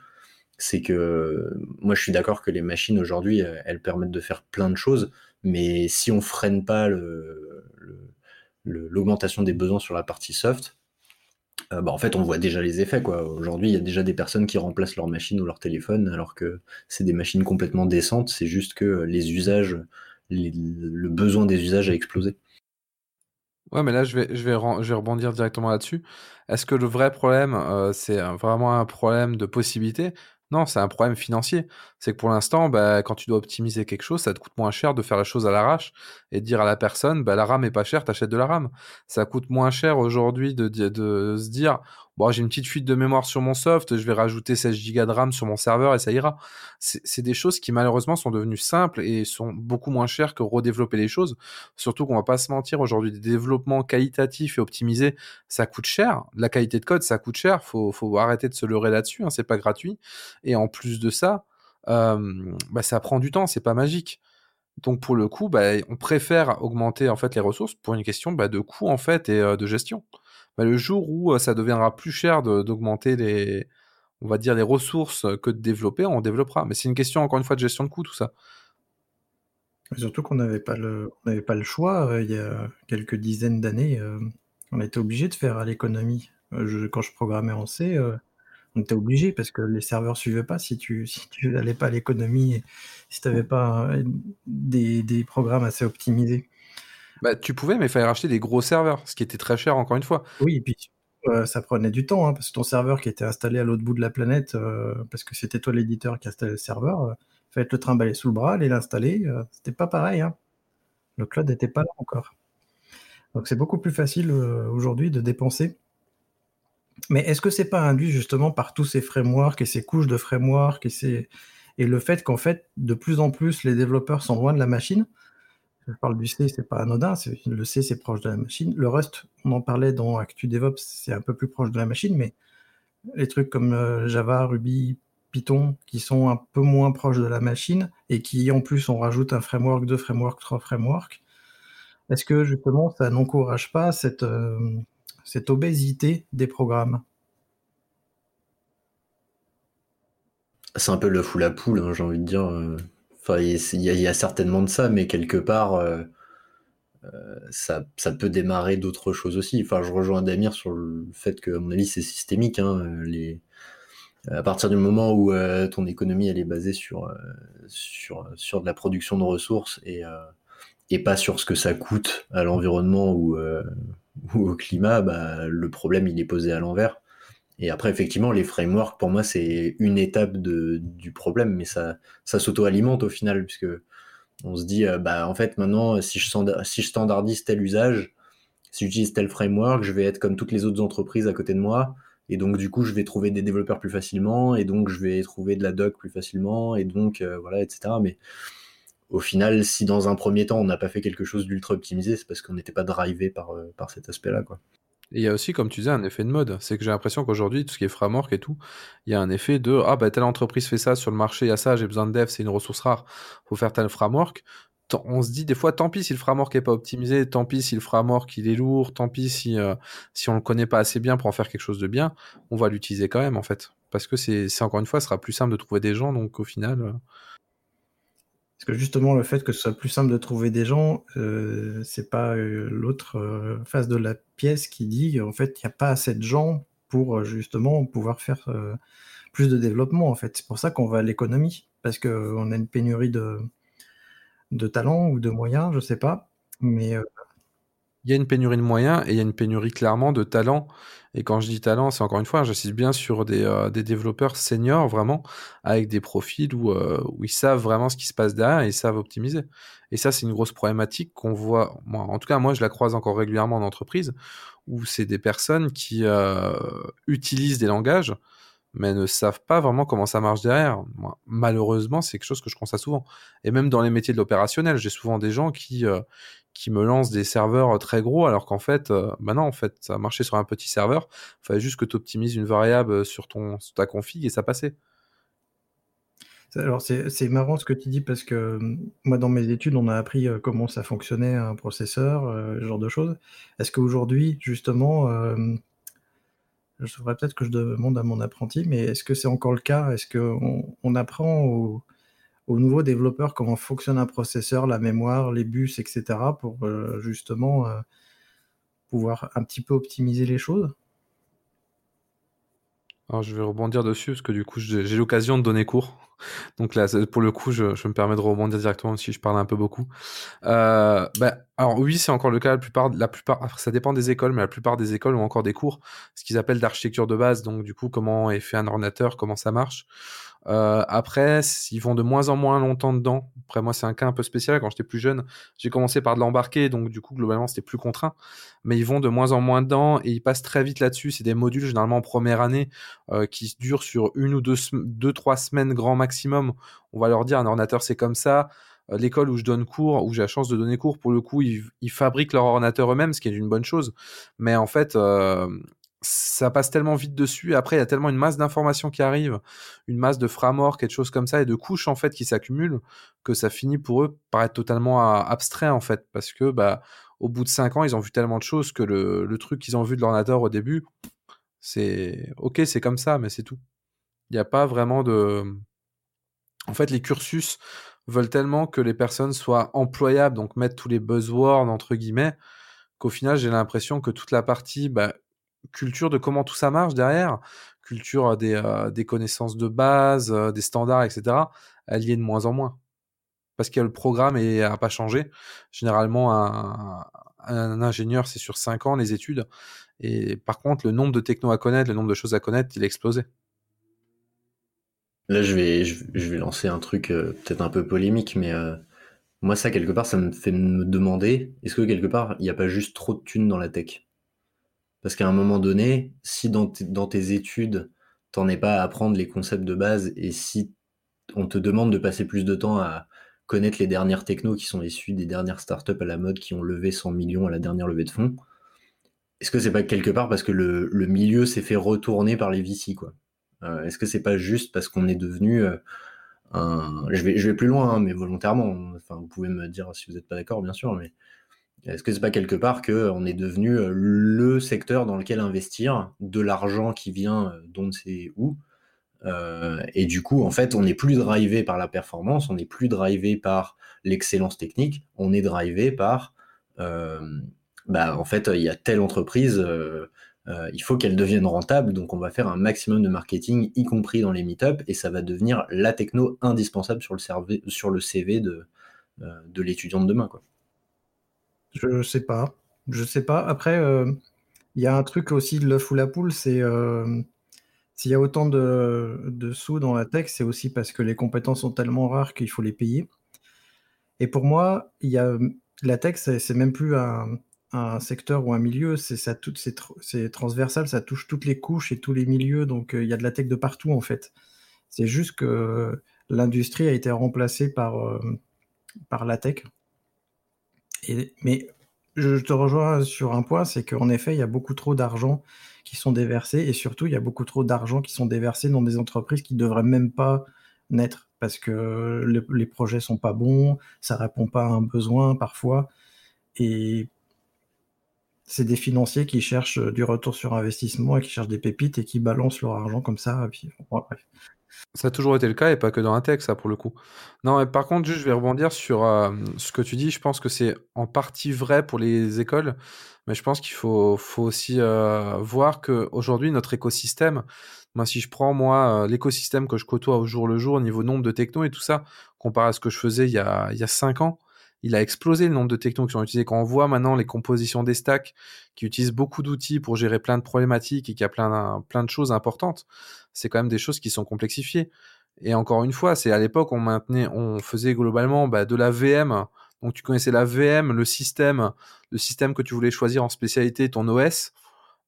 C'est que moi je suis d'accord que les machines aujourd'hui, elles permettent de faire plein de choses, mais si on freine pas l'augmentation des besoins sur la partie soft, euh, bah, en fait, on voit déjà les effets. Aujourd'hui, il y a déjà des personnes qui remplacent leur machine ou leur téléphone, alors que c'est des machines complètement décentes. C'est juste que les usages, le besoin des usages a explosé. Ouais, mais là, je vais rebondir directement là-dessus. Est-ce que le vrai problème, euh, c'est vraiment un problème de possibilité? Non, c'est un problème financier. C'est que pour l'instant, bah, quand tu dois optimiser quelque chose, ça te coûte moins cher de faire la chose à l'arrache et de dire à la personne, bah, la RAM est pas chère, t'achètes de la RAM. Ça coûte moins cher aujourd'hui de, se dire, bon, j'ai une petite fuite de mémoire sur mon soft, je vais rajouter 16 Go de RAM sur mon serveur et ça ira. C'est des choses qui malheureusement sont devenues simples et sont beaucoup moins chères que redévelopper les choses. Surtout qu'on va pas se mentir, aujourd'hui, des développements qualitatifs et optimisés, ça coûte cher. La qualité de code, ça coûte cher. Faut, faut arrêter de se leurrer là-dessus, hein, c'est pas gratuit. Et en plus de ça, euh, bah, ça prend du temps, c'est pas magique. Donc pour le coup, bah, on préfère augmenter en fait les ressources pour une question bah, de coût en fait et euh, de gestion. Bah, le jour où ça deviendra plus cher d'augmenter les, on va dire les ressources que de développer, on développera. Mais c'est une question encore une fois de gestion de coût tout ça. Surtout qu'on n'avait pas le, pas le choix il y a quelques dizaines d'années. on était obligé de faire à l'économie. quand je programmais en C, on était obligé parce que les serveurs suivaient pas si tu si tu n'allais pas à l'économie si tu n'avais pas des, des, programmes assez optimisés. Bah, tu pouvais, mais il fallait racheter des gros serveurs, ce qui était très cher encore une fois. Oui, et puis euh, ça prenait du temps, hein, parce que ton serveur qui était installé à l'autre bout de la planète, euh, parce que c'était toi l'éditeur qui installait le serveur, euh, il fallait te le trimballer sous le bras, aller l'installer. c'était pas pareil. Hein. Le cloud n'était pas là encore. Donc c'est beaucoup plus facile aujourd'hui de dépenser Mais est-ce que c'est pas induit justement par tous ces frameworks et ces couches de frameworks et, le fait qu'en fait, de plus en plus, les développeurs sont loin de la machine? Je parle du C, c'est pas anodin, le C, c'est proche de la machine. Le Rust, on en parlait dans Actu DevOps, c'est un peu plus proche de la machine, mais les trucs comme euh, Java, Ruby, Python, qui sont un peu moins proches de la machine et qui, en plus, on rajoute un framework, deux frameworks, trois frameworks, est-ce que justement ça n'encourage pas cette, euh, cette obésité des programmes C'est un peu le fou la poule, hein, j'ai envie de dire. Euh. Il y, a certainement de ça, mais quelque part, euh, ça, peut démarrer d'autres choses aussi. Enfin, je rejoins Damir sur le fait que, à mon avis, c'est systémique. Hein. À partir du moment où ton économie elle est basée sur, de la production de ressources et, et pas sur ce que ça coûte à l'environnement ou, euh, ou, au climat, bah, le problème il est posé à l'envers. Et après, effectivement, les frameworks, pour moi, c'est une étape de, du problème, mais ça, ça s'auto-alimente au final, puisque on se dit, euh, bah, en fait, maintenant, si je, si je standardise tel usage, si j'utilise tel framework, je vais être comme toutes les autres entreprises à côté de moi, et donc, du coup, je vais trouver des développeurs plus facilement, et donc, je vais trouver de la doc plus facilement, et donc, euh, voilà, etc. Mais au final, si dans un premier temps on n'a pas fait quelque chose d'ultra optimisé, c'est parce qu'on n'était pas drivé par, euh, cet aspect-là. Il y a aussi, comme tu disais, un effet de mode. C'est que j'ai l'impression qu'aujourd'hui, tout ce qui est framework et tout, il y a un effet de Ah, bah, telle entreprise fait ça sur le marché, il y a ça, j'ai besoin de dev, c'est une ressource rare, faut faire tel framework. On se dit des fois, tant pis si le framework n'est pas optimisé, tant pis si le framework il est lourd, tant pis si, euh, on le connaît pas assez bien pour en faire quelque chose de bien, on va l'utiliser quand même en fait. Parce que c'est encore une fois, ce sera plus simple de trouver des gens, donc au final. Euh, parce que justement, le fait que ce soit plus simple de trouver des gens, euh, c'est pas euh, l'autre euh, face de la pièce qui dit en fait, il n'y a pas assez de gens pour justement pouvoir faire plus de développement. En fait, c'est pour ça qu'on va à l'économie, parce qu'on a une pénurie de, de talents ou de moyens, je sais pas. Mais il y a une pénurie de moyens et il y a une pénurie clairement de talents. Et quand je dis talent, c'est encore une fois, j'insiste bien sur des, euh, développeurs seniors vraiment, avec des profils où, euh, où, ils savent vraiment ce qui se passe derrière et ils savent optimiser. Et ça, c'est une grosse problématique qu'on voit. En tout cas, moi, je la croise encore régulièrement en entreprise, où c'est des personnes qui euh, utilisent des langages, mais ne savent pas vraiment comment ça marche derrière. Malheureusement, c'est quelque chose que je constate souvent. Et même dans les métiers de l'opérationnel, j'ai souvent des gens qui, qui me lancent des serveurs très gros, alors qu'en fait, euh, bah non, en fait, ça marchait sur un petit serveur. Il fallait juste que tu optimises une variable sur, ton, ta config et ça passait. Alors c'est marrant ce que tu dis parce que moi dans mes études on a appris comment ça fonctionnait un processeur, ce genre de choses. Est-ce qu'aujourd'hui justement, je devrais peut-être que je demande à mon apprenti, mais est-ce que c'est encore le cas? Est-ce qu'on on apprend aux nouveaux développeurs comment fonctionne un processeur, la mémoire, les bus, etc. pour euh, justement euh, pouvoir un petit peu optimiser les choses? Alors, je vais rebondir dessus parce que du coup, j'ai l'occasion de donner cours. Donc là, pour le coup, je, me permets de rebondir directement si je parle un peu beaucoup. Euh, bah, alors oui, c'est encore le cas. La plupart, la plupart, ça dépend des écoles, mais la plupart des écoles ont encore des cours, ce qu'ils appellent d'architecture de base. Donc du coup, comment est fait un ordinateur, comment ça marche? Euh, après, ils vont de moins en moins longtemps dedans. Après, moi, c'est un cas un peu spécial. Quand j'étais plus jeune, j'ai commencé par de l'embarquer, donc du coup, globalement, c'était plus contraint. Mais ils vont de moins en moins dedans et ils passent très vite là-dessus. C'est des modules généralement en première année euh, qui durent sur une ou deux, deux, trois semaines grand maximum. On va leur dire un ordinateur, c'est comme ça. Euh, l'école où je donne cours, où j'ai la chance de donner cours, pour le coup, ils, ils fabriquent leur ordinateur eux-mêmes, ce qui est une bonne chose. Mais en fait, euh, ça passe tellement vite dessus. Après, il y a tellement une masse d'informations qui arrivent, une masse de frameworks, quelque chose comme ça, et de couches en fait qui s'accumulent, que ça finit pour eux par être totalement abstrait en fait, parce que bah au bout de cinq ans, ils ont vu tellement de choses que le, le truc qu'ils ont vu de l'ordinateur au début, c'est ok, c'est comme ça, mais c'est tout. Il n'y a pas vraiment de. En fait, les cursus veulent tellement que les personnes soient employables, donc mettre tous les buzzwords entre guillemets, qu'au final, j'ai l'impression que toute la partie bah, culture de comment tout ça marche derrière, culture des, euh, des connaissances de base, euh, des standards, etc., elle y est de moins en moins. Parce que le programme n'a pas changé. Généralement, un, ingénieur, c'est sur 5 ans les études. Et par contre, le nombre de techno à connaître, le nombre de choses à connaître, il a explosé. Là, je vais, lancer un truc euh, peut-être un peu polémique, mais moi, ça, quelque part, ça me fait me demander, est-ce que quelque part, il n'y a pas juste trop de thunes dans la tech? Parce qu'à un moment donné, si dans, tes études, t'en es pas à apprendre les concepts de base et si on te demande de passer plus de temps à connaître les dernières technos qui sont issues des dernières startups à la mode qui ont levé 100 millions à la dernière levée de fonds, est-ce que c'est pas quelque part parce que le, milieu s'est fait retourner par les VC quoi? Euh, Est-ce que c'est pas juste parce qu'on est devenu euh, un... Je vais, je vais plus loin, hein, mais volontairement. Enfin, vous pouvez me dire si vous n'êtes pas d'accord, bien sûr, mais est-ce que c'est pas quelque part qu'on est devenu euh, le secteur dans lequel investir de l'argent qui vient d'on ne sait où et du coup, en fait, on n'est plus drivé par la performance, on n'est plus drivé par l'excellence technique, on est drivé par bah, en fait, il y a telle entreprise, euh, euh, il faut qu'elle devienne rentable, donc on va faire un maximum de marketing, y compris dans les meet et ça va devenir la techno indispensable sur le, CV de, euh, de l'étudiant de demain. Quoi. Je sais pas. Je sais pas. Après, il y a un truc aussi de l'œuf ou la poule, c'est s'il y a autant de, de, sous dans la tech, c'est aussi parce que les compétences sont tellement rares qu'il faut les payer. Et pour moi, il y a, la tech, c'est même plus un, un secteur ou un milieu, c'est transversal, ça touche toutes les couches et tous les milieux, donc euh, il y a de la tech de partout en fait. C'est juste que l'industrie a été remplacée par, euh, par la tech. Mais je te rejoins sur un point, c'est qu'en effet, il y a beaucoup trop d'argent qui sont déversés et surtout, il y a beaucoup trop d'argent qui sont déversés dans des entreprises qui ne devraient même pas naître parce que les projets sont pas bons, ça répond pas à un besoin parfois. Et c'est des financiers qui cherchent du retour sur investissement et qui cherchent des pépites et qui balancent leur argent comme ça. Ça a toujours été le cas et pas que dans un texte, ça pour le coup. Non, par contre, juste, je vais rebondir sur euh, ce que tu dis. Je pense que c'est en partie vrai pour les écoles, mais je pense qu'il faut, aussi euh, voir qu'aujourd'hui, notre écosystème, moi, si je prends moi l'écosystème que je côtoie au jour le jour au niveau nombre de technos et tout ça, comparé à ce que je faisais il y a, il y a 5 ans, il a explosé le nombre de technos qui sont utilisés. Quand on voit maintenant les compositions des stacks qui utilisent beaucoup d'outils pour gérer plein de problématiques et qui a plein, plein de choses importantes, c'est quand même des choses qui sont complexifiées. Et encore une fois, c'est à l'époque on maintenait, on faisait globalement bah, de la VM. Donc tu connaissais la VM, le système, le système que tu voulais choisir en spécialité, ton OS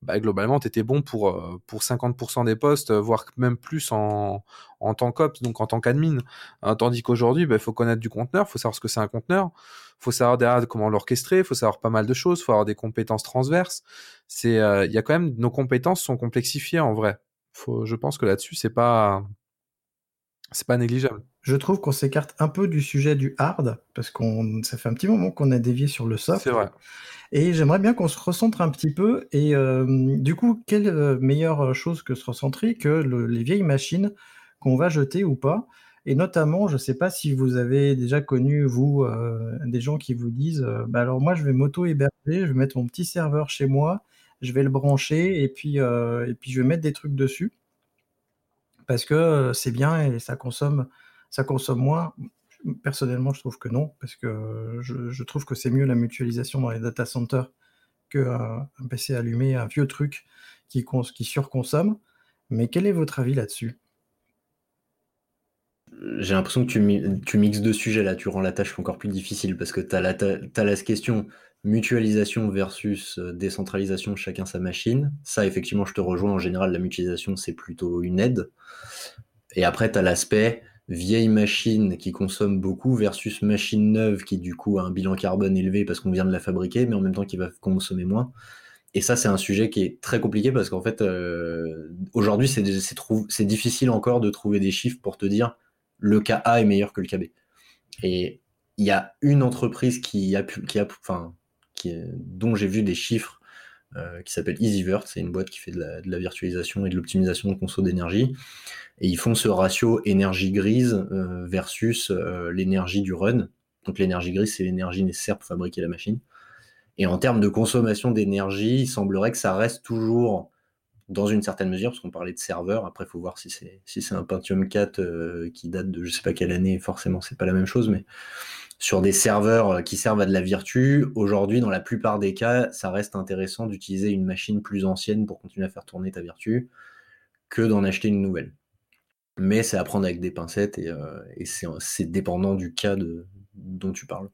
bah, globalement, tu étais bon pour, euh, pour 50% des postes, euh, voire même plus en, en tant qu'ops, donc en tant qu'admin. Hein, tandis qu'aujourd'hui, il bah, faut connaître du conteneur, faut savoir ce que c'est un conteneur, faut savoir derrière comment l'orchestrer, faut savoir pas mal de choses, faut avoir des compétences transverses. C'est, euh, il y a quand même, nos compétences sont complexifiées en vrai. Faut, je pense que là-dessus, c'est pas, c'est pas négligeable. Je trouve qu'on s'écarte un peu du sujet du hard, parce qu'on ça fait un petit moment qu'on a dévié sur le soft. C'est vrai. Et j'aimerais bien qu'on se recentre un petit peu. Et euh, du coup, quelle euh, meilleure chose que se recentrer que les vieilles machines qu'on va jeter ou pas? Et notamment, je ne sais pas si vous avez déjà connu, vous, euh, des gens qui vous disent bah alors moi, je vais m'auto-héberger, je vais mettre mon petit serveur chez moi, je vais le brancher et puis, et puis je vais mettre des trucs dessus parce que c'est bien et ça consomme, ça consomme moins. Personnellement, je trouve que non, parce que je, trouve que c'est mieux la mutualisation dans les data centers qu'un un PC allumé, un vieux truc qui, qui surconsomme. Mais quel est votre avis là-dessus? J'ai l'impression que tu, tu, mixes deux sujets là, tu rends la tâche encore plus difficile parce que tu as, as, la question mutualisation versus décentralisation, chacun sa machine. Ça, effectivement, je te rejoins. En général, la mutualisation, c'est plutôt une aide. Et après, tu as l'aspect vieille machine qui consomme beaucoup versus machine neuve qui, du coup, a un bilan carbone élevé parce qu'on vient de la fabriquer, mais en même temps qui va consommer moins. Et ça, c'est un sujet qui est très compliqué parce qu'en fait, aujourd'hui, c'est difficile encore de trouver des chiffres pour te dire le cas A est meilleur que le cas B. Et il y a une entreprise qui a, qui a, enfin, dont j'ai vu des chiffres euh, qui s'appelle EasyVert, c'est une boîte qui fait de la, virtualisation et de l'optimisation de conso d'énergie. Et ils font ce ratio énergie grise euh, versus euh, l'énergie du run. Donc l'énergie grise, c'est l'énergie nécessaire pour fabriquer la machine. Et en termes de consommation d'énergie, il semblerait que ça reste toujours dans une certaine mesure, parce qu'on parlait de serveur. Après, il faut voir si c'est si c'est un Pentium 4 qui date de je sais pas quelle année. Forcément, c'est pas la même chose, mais sur des serveurs euh, qui servent à de la vertu, aujourd'hui, dans la plupart des cas, ça reste intéressant d'utiliser une machine plus ancienne pour continuer à faire tourner ta vertu que d'en acheter une nouvelle. Mais c'est à prendre avec des pincettes et, euh, c'est dépendant du cas de, dont tu parles.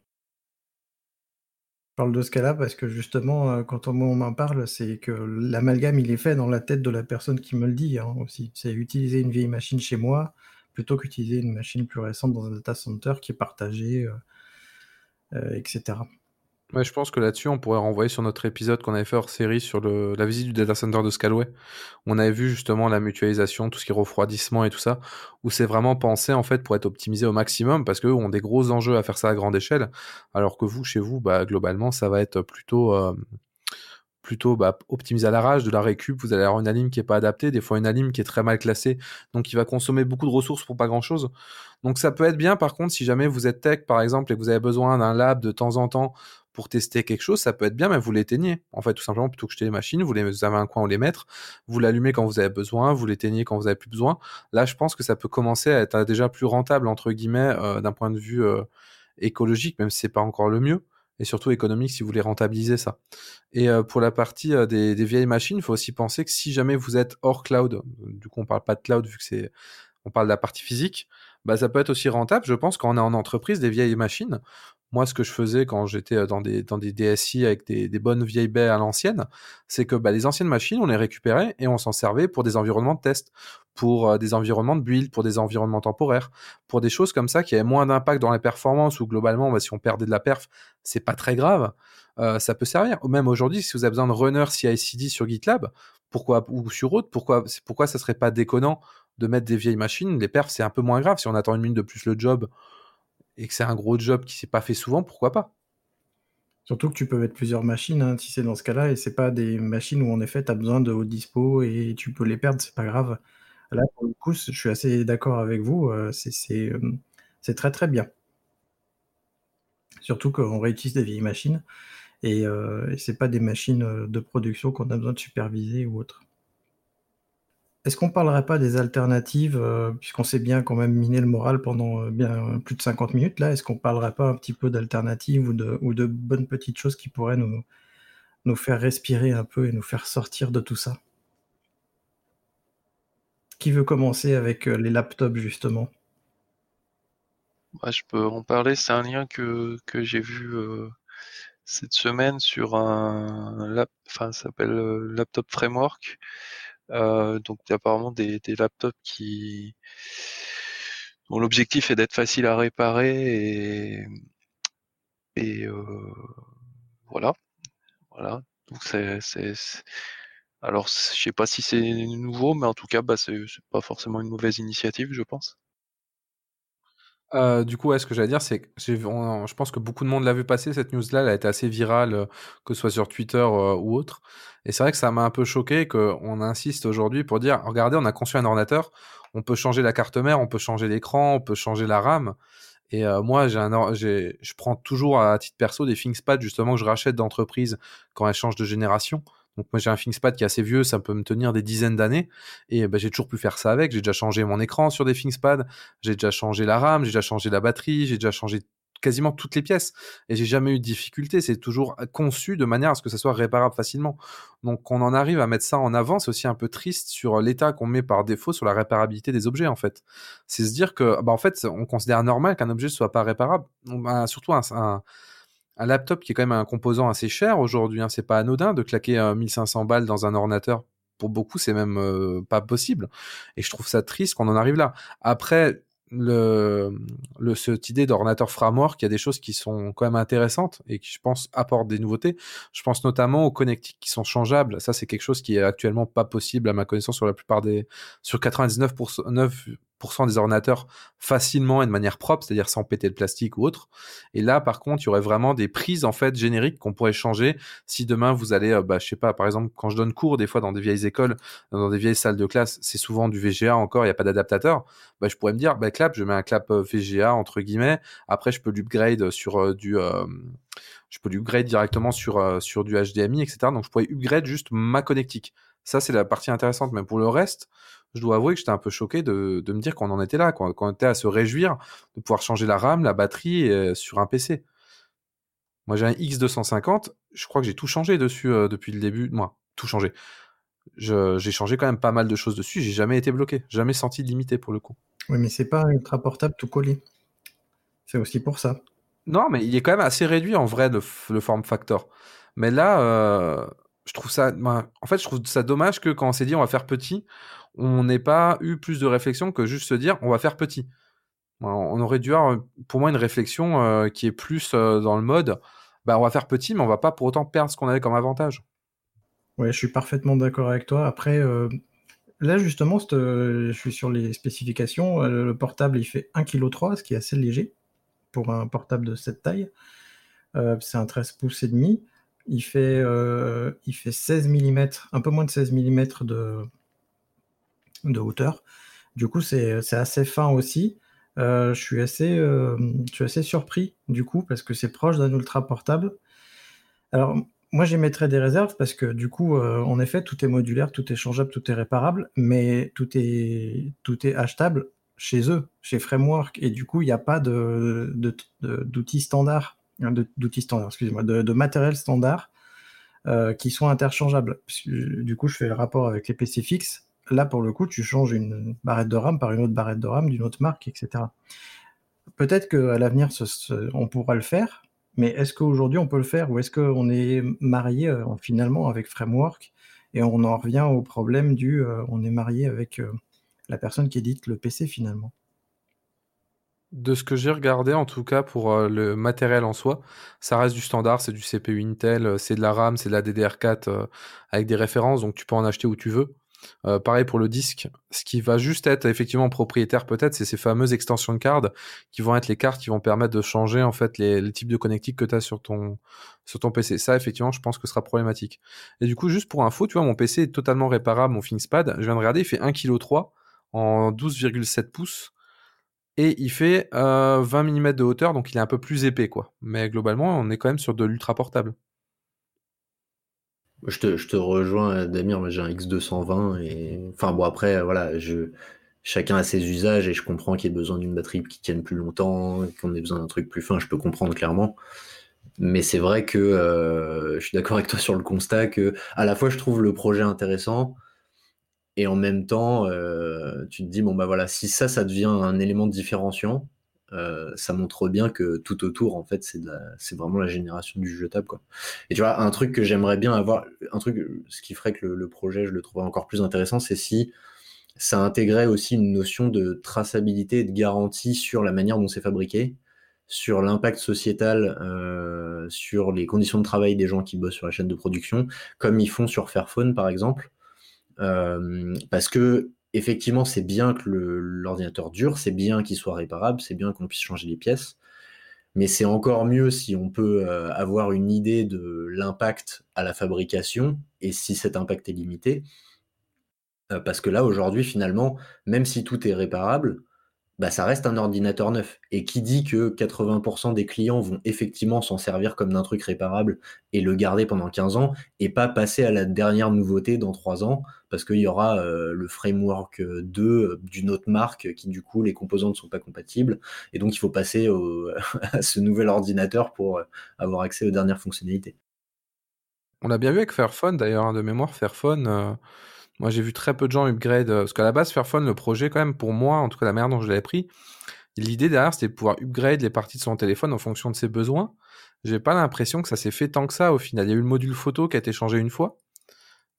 Parle de ce cas-là parce que justement, euh, quand on, on m'en parle, c'est que l'amalgame, il est fait dans la tête de la personne qui me le dit hein, aussi. C'est utiliser une vieille machine chez moi plutôt qu'utiliser une machine plus récente dans un data center qui est partagé, euh, euh, etc. Je pense que là-dessus, on pourrait renvoyer sur notre épisode qu'on avait fait hors série sur la visite du data center de Scalway. On avait vu justement la mutualisation, tout ce qui est refroidissement et tout ça, où c'est vraiment pensé en fait pour être optimisé au maximum parce qu'eux ont des gros enjeux à faire ça à grande échelle, alors que vous, chez vous, bah, globalement, ça va être plutôt euh, plutôt bah, optimisé à la rage, de la récup, vous allez avoir une alim qui est pas adaptée, des fois une alim qui est très mal classée, donc il va consommer beaucoup de ressources pour pas grand chose. Donc ça peut être bien par contre si jamais vous êtes tech par exemple et que vous avez besoin d'un lab de temps en temps pour tester quelque chose, ça peut être bien, mais vous l'éteignez. En fait, tout simplement, plutôt que jeter les machines, vous, les, avez un coin où les mettre, vous l'allumez quand vous avez besoin, vous l'éteignez quand vous avez plus besoin. Là, je pense que ça peut commencer à être déjà plus rentable, entre guillemets, euh, d'un point de vue euh, écologique, même si c'est pas encore le mieux, et surtout économique si vous voulez rentabiliser ça. Et euh, pour la partie euh, des, vieilles machines, il faut aussi penser que si jamais vous êtes hors cloud, du coup on parle pas de cloud vu que c'est, on parle de la partie physique, bah ça peut être aussi rentable, je pense, quand on est en entreprise, des vieilles machines, moi, ce que je faisais quand j'étais euh, dans des, dans des DSI avec des, des bonnes vieilles baies à l'ancienne, c'est que bah, les anciennes machines, on les récupérait et on s'en servait pour des environnements de test, pour euh, des environnements de build, pour des environnements temporaires, pour des choses comme ça qui avaient moins d'impact dans les performances ou globalement, bah, si on perdait de la perf, c'est pas très grave. Euh, ça peut servir. Même aujourd'hui, si vous avez besoin de runner CI/CD sur GitLab, pourquoi ou sur autre, pourquoi pourquoi ça serait pas déconnant de mettre des vieilles machines? Les perfs, c'est un peu moins grave. Si on attend une minute de plus le job, et que c'est un gros job qui s'est pas fait souvent, pourquoi pas? Surtout que tu peux mettre plusieurs machines hein, si c'est dans ce cas-là, et c'est pas des machines où en effet tu as besoin de haut dispo et tu peux les perdre, c'est pas grave. Là, pour le coup, je suis assez d'accord avec vous, euh, euh, c'est très très bien. Surtout qu'on réutilise des vieilles machines et, euh, et c'est pas des machines de production qu'on a besoin de superviser ou autre. Est-ce qu'on parlerait pas des alternatives, euh, puisqu'on s'est bien quand même miné le moral pendant euh, bien plus de 50 minutes là, est-ce qu'on parlerait pas un petit peu d'alternatives ou de, bonnes petites choses qui pourraient nous, faire respirer un peu et nous faire sortir de tout ça? Qui veut commencer avec euh, les laptops justement? Je peux en parler, c'est un lien que, que j'ai vu cette semaine sur un lap, enfin ça s'appelle Laptop Framework. Euh, donc apparemment des, des laptops qui dont l'objectif est d'être facile à réparer et, et euh, voilà. Voilà. Donc c'est, alors je sais pas si c'est nouveau, mais en tout cas bah c'est pas forcément une mauvaise initiative, je pense. Euh, du coup, ouais, ce que j'allais dire, c'est que je pense que beaucoup de monde l'a vu passer, cette news-là, elle a été assez virale, euh, que ce soit sur Twitter euh, ou autre. Et c'est vrai que ça m'a un peu choqué qu'on insiste aujourd'hui pour dire, regardez, on a conçu un ordinateur, on peut changer la carte mère, on peut changer l'écran, on peut changer la RAM. Et moi, j'ai un, je prends toujours à titre perso des ThinkPad justement que je rachète d'entreprise quand elles changent de génération. Donc moi j'ai un ThinkPad qui est assez vieux, ça peut me tenir des dizaines d'années et bah, j'ai toujours pu faire ça avec. J'ai déjà changé mon écran sur des ThinkPad, j'ai déjà changé la RAM, j'ai déjà changé la batterie, j'ai déjà changé quasiment toutes les pièces et j'ai jamais eu de difficulté. C'est toujours conçu de manière à ce que ça soit réparable facilement. Donc qu'on en arrive à mettre ça en avant, c'est aussi un peu triste sur l'état qu'on met par défaut sur la réparabilité des objets en fait. C'est se dire que bah en fait on considère normal qu'un objet soit pas réparable, bah, surtout un un laptop qui est quand même un composant assez cher aujourd'hui. Hein. C'est pas anodin de claquer 1500 balles dans un ordinateur. Pour beaucoup, c'est même euh, pas possible. Et je trouve ça triste qu'on en arrive là. Après, le cette idée d'ordinateur framework, il y a des choses qui sont quand même intéressantes et qui, je pense, apportent des nouveautés. Je pense notamment aux connectiques qui sont changeables. Ça, c'est quelque chose qui est actuellement pas possible à ma connaissance sur la plupart des, sur 99% des ordinateurs facilement et de manière propre, c'est-à-dire sans péter le plastique ou autre. Et là, par contre, il y aurait vraiment des prises en fait génériques qu'on pourrait changer si demain vous allez, euh, bah, je sais pas, par exemple, quand je donne cours des fois dans des vieilles écoles, dans des vieilles salles de classe, c'est souvent du VGA encore, il n'y a pas d'adaptateur. Bah, je pourrais me dire, bah, clap, je mets un clap euh, VGA entre guillemets. Après, je peux l'upgrade sur euh, du je peux directement sur, sur du HDMI, etc. Donc, je pourrais upgrade juste ma connectique. Ça, c'est la partie intéressante. Mais pour le reste, je dois avouer que j'étais un peu choqué de, de me dire qu'on en était là, qu'on était à se réjouir de pouvoir changer la RAM, la batterie euh, sur un PC. Moi, j'ai un X250, je crois que j'ai tout changé dessus euh, depuis le début. Moi, tout changé. J'ai changé quand même pas mal de choses dessus, j'ai jamais été bloqué, jamais senti limité pour le coup. Oui, mais c'est pas un ultra portable tout collé. C'est aussi pour ça. Non, mais il est quand même assez réduit en vrai, le form factor. Mais là, euh, je trouve ça. ben, en fait, je trouve ça dommage que quand on s'est dit on va faire petit, on n'ait pas eu plus de réflexion que juste se dire on va faire petit. On aurait dû avoir, pour moi, une réflexion euh, qui est plus euh, dans le mode bah, on va faire petit, mais on va pas pour autant perdre ce qu'on avait comme avantage. Ouais, je suis parfaitement d'accord avec toi. Après, euh, là justement, euh, je suis sur les spécifications. Euh, Le portable, il fait 1,3 kg, ce qui est assez léger pour un portable de cette taille. Euh, c'est un 13 pouces et demi. Il fait, euh, il fait 16 mm, un peu moins de 16 mm de, de hauteur. Du coup, c'est assez fin aussi. Euh, je suis assez, euh, je suis assez surpris du coup parce que c'est proche d'un ultra portable. Alors, moi, j'émettrais des réserves parce que du coup, euh, en effet, tout est modulaire, tout est changeable, tout est réparable, mais tout est, achetable chez eux, chez Framework, et du coup, il n'y a pas de, de- de- d'outils standards, hein, d'outils excusez-moi, de, matériel standard qui sont interchangeables. Du coup, je fais le rapport avec les PC fixes. Là, pour le coup, tu changes une barrette de RAM par une autre barrette de RAM d'une autre marque, etc. Peut-être qu'à l'avenir, on pourra le faire, mais est-ce qu'aujourd'hui on peut le faire ou est-ce qu'on est marié euh, finalement avec Framework et on en revient au problème du euh, on est marié avec euh, la personne qui édite le PC finalement? De ce que j'ai regardé, en tout cas pour le matériel en soi, ça reste du standard, c'est du CPU Intel, c'est de la RAM, c'est de la DDR4 euh, avec des références, donc tu peux en acheter où tu veux. Euh, pareil pour le disque, ce qui va juste être effectivement propriétaire peut-être, c'est ces fameuses extensions de cartes qui vont être les cartes qui vont permettre de changer en fait les, types de connectiques que tu as sur ton, PC. Ça effectivement, je pense que ce sera problématique. Et du coup, juste pour info, tu vois, mon PC est totalement réparable, mon ThinkPad, je viens de regarder, il fait 1,3 kg en 12,7 pouces. Et il fait euh, 20 mm de hauteur, donc il est un peu plus épais, quoi. Mais globalement, on est quand même sur de l'ultra portable. Je te, rejoins, Damir. J'ai un X220 et enfin bon après, voilà, chacun a ses usages et je comprends qu'il y ait besoin d'une batterie qui tienne plus longtemps, qu'on ait besoin d'un truc plus fin. Je peux comprendre clairement. Mais c'est vrai que euh, je suis d'accord avec toi sur le constat que à la fois je trouve le projet intéressant et en même temps euh, tu te dis bon bah voilà si ça ça devient un élément différenciant, euh, ça montre bien que tout autour en fait c'est vraiment la génération du jetable quoi. Et tu vois un truc que j'aimerais bien avoir, un truc ce qui ferait que le, le projet je le trouverais encore plus intéressant, c'est si ça intégrait aussi une notion de traçabilité et de garantie sur la manière dont c'est fabriqué, sur l'impact sociétal, euh, sur les conditions de travail des gens qui bossent sur la chaîne de production, comme ils font sur Fairphone par exemple. Euh, parce que effectivement, c'est bien que l'ordinateur dure, c'est bien qu'il soit réparable, c'est bien qu'on puisse changer les pièces, mais c'est encore mieux si on peut euh, avoir une idée de l'impact à la fabrication et si cet impact est limité. Euh, parce que là, aujourd'hui, finalement, même si tout est réparable, bah, ça reste un ordinateur neuf. Et qui dit que 80% des clients vont effectivement s'en servir comme d'un truc réparable et le garder pendant 15 ans et pas passer à la dernière nouveauté dans 3 ans parce qu'il y aura euh, le framework 2 euh, d'une autre marque qui, du coup, les composants ne sont pas compatibles. Et donc, il faut passer à ce nouvel ordinateur pour euh, avoir accès aux dernières fonctionnalités. On l'a bien vu avec Fairphone, d'ailleurs, hein, de mémoire, Fairphone. Moi, j'ai vu très peu de gens upgrade. euh, parce qu'à la base, Fairphone, le projet, quand même, pour moi, en tout cas, la manière dont je l'avais pris, l'idée derrière, c'était de pouvoir upgrade les parties de son téléphone en fonction de ses besoins. J'ai pas l'impression que ça s'est fait tant que ça au final. Il y a eu le module photo qui a été changé une fois.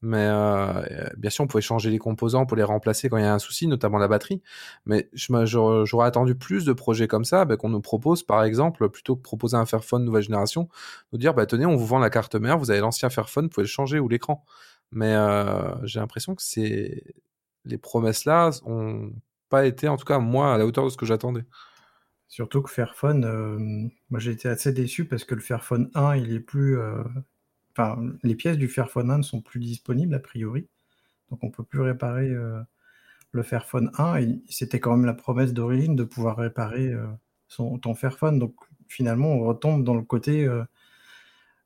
Mais euh, euh, bien sûr, on pouvait changer les composants pour les remplacer quand il y a un souci, notamment la batterie. Mais j'aurais attendu plus de projets comme ça, bah, qu'on nous propose, par exemple, plutôt que proposer un Fairphone nouvelle génération, nous dire, bah, tenez, on vous vend la carte mère, vous avez l'ancien Fairphone, vous pouvez le changer ou l'écran. Mais euh, j'ai l'impression que c'est les promesses là ont pas été, en tout cas moi, à la hauteur de ce que j'attendais. Surtout que Fairphone, euh, moi j'ai été assez déçu parce que le Fairphone 1, il est plus. euh, Enfin, les pièces du Fairphone 1 ne sont plus disponibles a priori. Donc on peut plus réparer le Fairphone 1. Et c'était quand même la promesse d'origine de pouvoir réparer son, ton Fairphone. Donc finalement, on retombe dans le côté.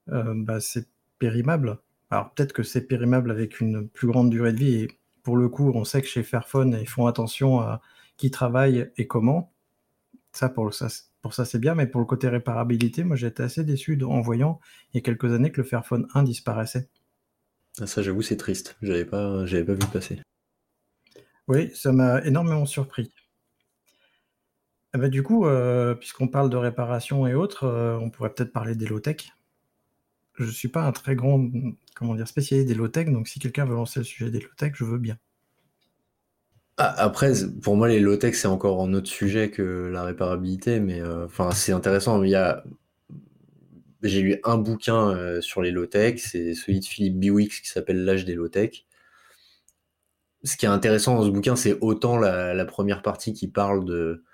bah, c'est périmable. Alors peut-être que c'est périmable avec une plus grande durée de vie. Et pour le coup, on sait que chez Fairphone, ils font attention à qui travaille et comment. Ça, pour ça, c'est- pour ça, c'est bien, mais pour le côté réparabilité, moi j'étais assez déçu en voyant il y a quelques années que le Fairphone 1 disparaissait. Ah, ça, j'avoue, c'est triste. J'avais pas, j'avais pas vu passer. Oui, ça m'a énormément surpris. Eh ben, du coup, euh, puisqu'on parle de réparation et autres, euh, on pourrait peut-être parler des low-tech. Je ne suis pas un très grand comment spécialiste des low-tech, donc si quelqu'un veut lancer le sujet des low-tech, je veux bien. Ah, après, pour moi, les low-tech, c'est encore un autre sujet que la réparabilité, mais euh, c'est intéressant. A... J'ai lu un bouquin sur les low-tech, c'est celui de Philippe Biwix qui s'appelle L'âge des low-tech. Ce qui est intéressant dans ce bouquin, c'est autant la première partie qui parle de, euh,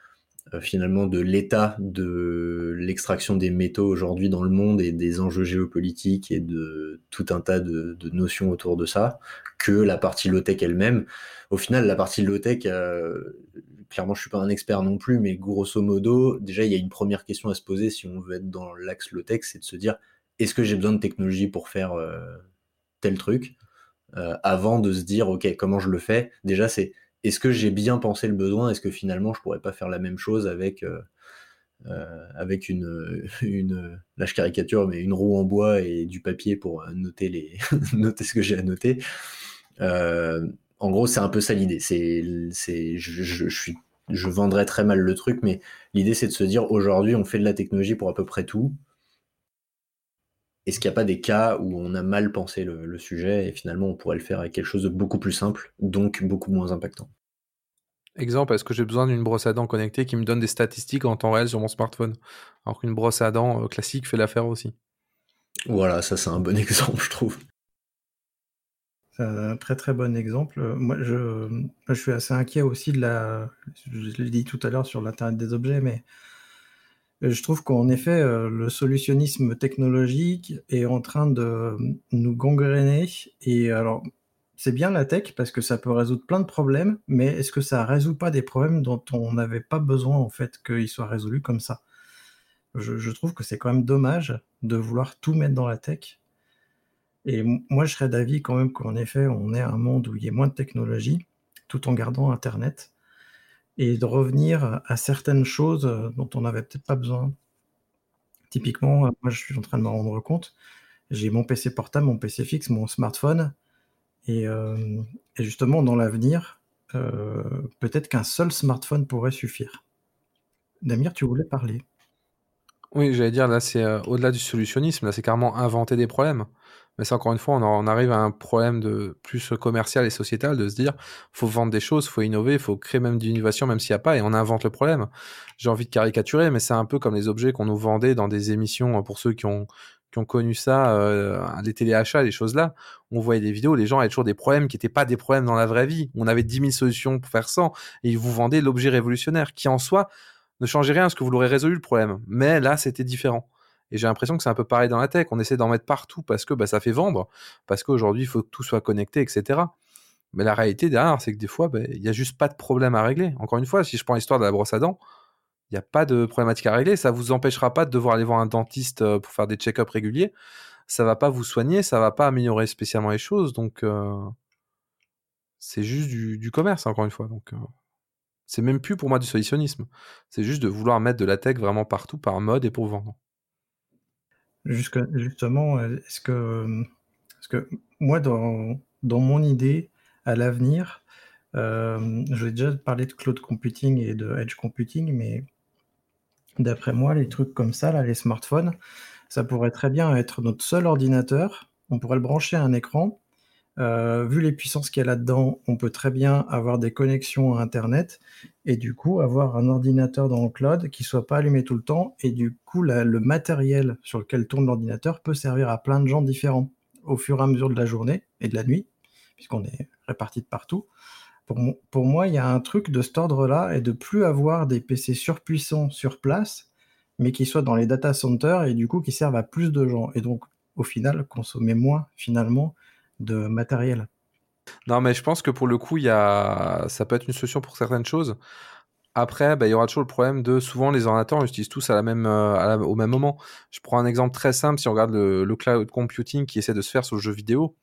finalement de l'état de l'extraction des métaux aujourd'hui dans le monde et des enjeux géopolitiques et de tout un tas de, notions autour de ça que la partie low-tech elle-même. Au final, la partie low-tech, euh, clairement, je suis pas un expert non plus, mais grosso modo, déjà, il y a une première question à se poser si on veut être dans l'axe low-tech, c'est de se dire est-ce que j'ai besoin de technologie pour faire euh, tel truc avant de se dire ok comment je le fais? Déjà c'est est-ce que j'ai bien pensé le besoin? Est-ce que finalement je pourrais pas faire la même chose avec euh, euh, une, une lâche caricature mais une roue en bois et du papier pour noter les noter ce que j'ai à noter? Euh, en gros, c'est un peu ça l'idée. Je, je vendrais très mal le truc, mais l'idée c'est de se dire aujourd'hui on fait de la technologie pour à peu près tout. Est-ce qu'il n'y a pas des cas où on a mal pensé le, sujet et finalement on pourrait le faire avec quelque chose de beaucoup plus simple, donc beaucoup moins impactant? Exemple, est-ce que j'ai besoin d'une brosse à dents connectée qui me donne des statistiques en temps réel sur mon smartphone? Alors qu'une brosse à dents euh, classique fait l'affaire aussi. Voilà, ça c'est un bon exemple, je trouve. C'est un très très bon exemple. Moi, je, je suis assez inquiet aussi de la. Je l'ai dit tout à l'heure sur l'Internet des objets, mais je trouve qu'en effet, euh, le solutionnisme technologique est en train de nous gangréner. Et alors, c'est bien la tech parce que ça peut résoudre plein de problèmes, mais est-ce que ça résout pas des problèmes dont on n'avait pas besoin en fait qu'ils soient résolus comme ça? Je, trouve que c'est quand même dommage de vouloir tout mettre dans la tech. Et moi, je serais d'avis quand même qu'en effet, on est un monde où il y a moins de technologie, tout en gardant Internet et de revenir à certaines choses euh, dont on n'avait peut-être pas besoin. Typiquement, euh, moi je suis en train de me rendre compte, j'ai mon PC portable, mon PC fixe, mon smartphone, et, euh, justement dans l'avenir, peut-être qu'un seul smartphone pourrait suffire. Damir, tu voulais parler Oui, j'allais dire, là c'est au-delà du solutionnisme, là c'est carrément inventer des problèmes. Mais c'est encore une fois, on, arrive à un problème de plus commercial et sociétal de se dire, faut vendre des choses, faut innover, faut créer même de l'innovation, même s'il n'y a pas, et on invente le problème. J'ai envie de caricaturer, mais c'est un peu comme les objets qu'on nous vendait dans des émissions euh, pour ceux qui ont qui ont connu ça, euh, les téléachats, les choses là, on voyait des vidéos, les gens avaient toujours des problèmes qui n'étaient pas des problèmes dans la vraie vie. On avait 10 000 solutions pour faire ça, et ils vous vendaient l'objet révolutionnaire, qui en soi ne changeait rien, parce que vous l'aurez résolu le problème. Mais là, c'était différent. Et j'ai l'impression que c'est un peu pareil dans la tech. On essaie d'en mettre partout parce que bah, ça fait vendre, parce qu'aujourd'hui, il faut que tout soit connecté, etc. Mais la réalité derrière, c'est que des fois, bah, il n'y a juste pas de problème à régler. Encore une fois, si je prends l'histoire de la brosse à dents, il n'y a pas de problématique à régler. Ça vous empêchera pas de devoir aller voir un dentiste euh, pour faire des check-ups réguliers. Ça va pas vous soigner, ça va pas améliorer spécialement les choses. Donc, euh, c'est juste du, commerce, encore une fois. Donc, euh, c'est même plus pour moi du solutionnisme. C'est juste de vouloir mettre de la tech vraiment partout par mode et pour vendre justement, est-ce que, parce que moi, dans, mon idée, à l'avenir, euh, je vais déjà parler de cloud computing et de edge computing, mais d'après moi, les trucs comme ça, les smartphones, ça pourrait très bien être notre seul ordinateur. On pourrait le brancher à un écran euh, vu les puissances qu'il y a là-dedans, on peut très bien avoir des connexions à Internet et du coup avoir un ordinateur dans le cloud qui soit pas allumé tout le temps et du coup le matériel sur lequel tourne l'ordinateur peut servir à plein de gens différents au fur et à mesure de la journée et de la nuit puisqu'on est répartis de partout. Pour, pour moi, il y a un truc de cet ordre-là et de plus avoir des PC surpuissants sur place mais qui soient dans les data centers et du coup qui servent à plus de gens et donc au final consommer moins finalement de matériel. Non, mais je pense que pour le coup, y a... ça peut être une solution pour certaines choses. Après, bah, il y aura toujours le problème de souvent les ordinateurs, on utilise tous à la même, euh, au même moment. Je prends un exemple très simple. Si on regarde le, cloud computing qui essaie de se faire sur le jeu vidéo,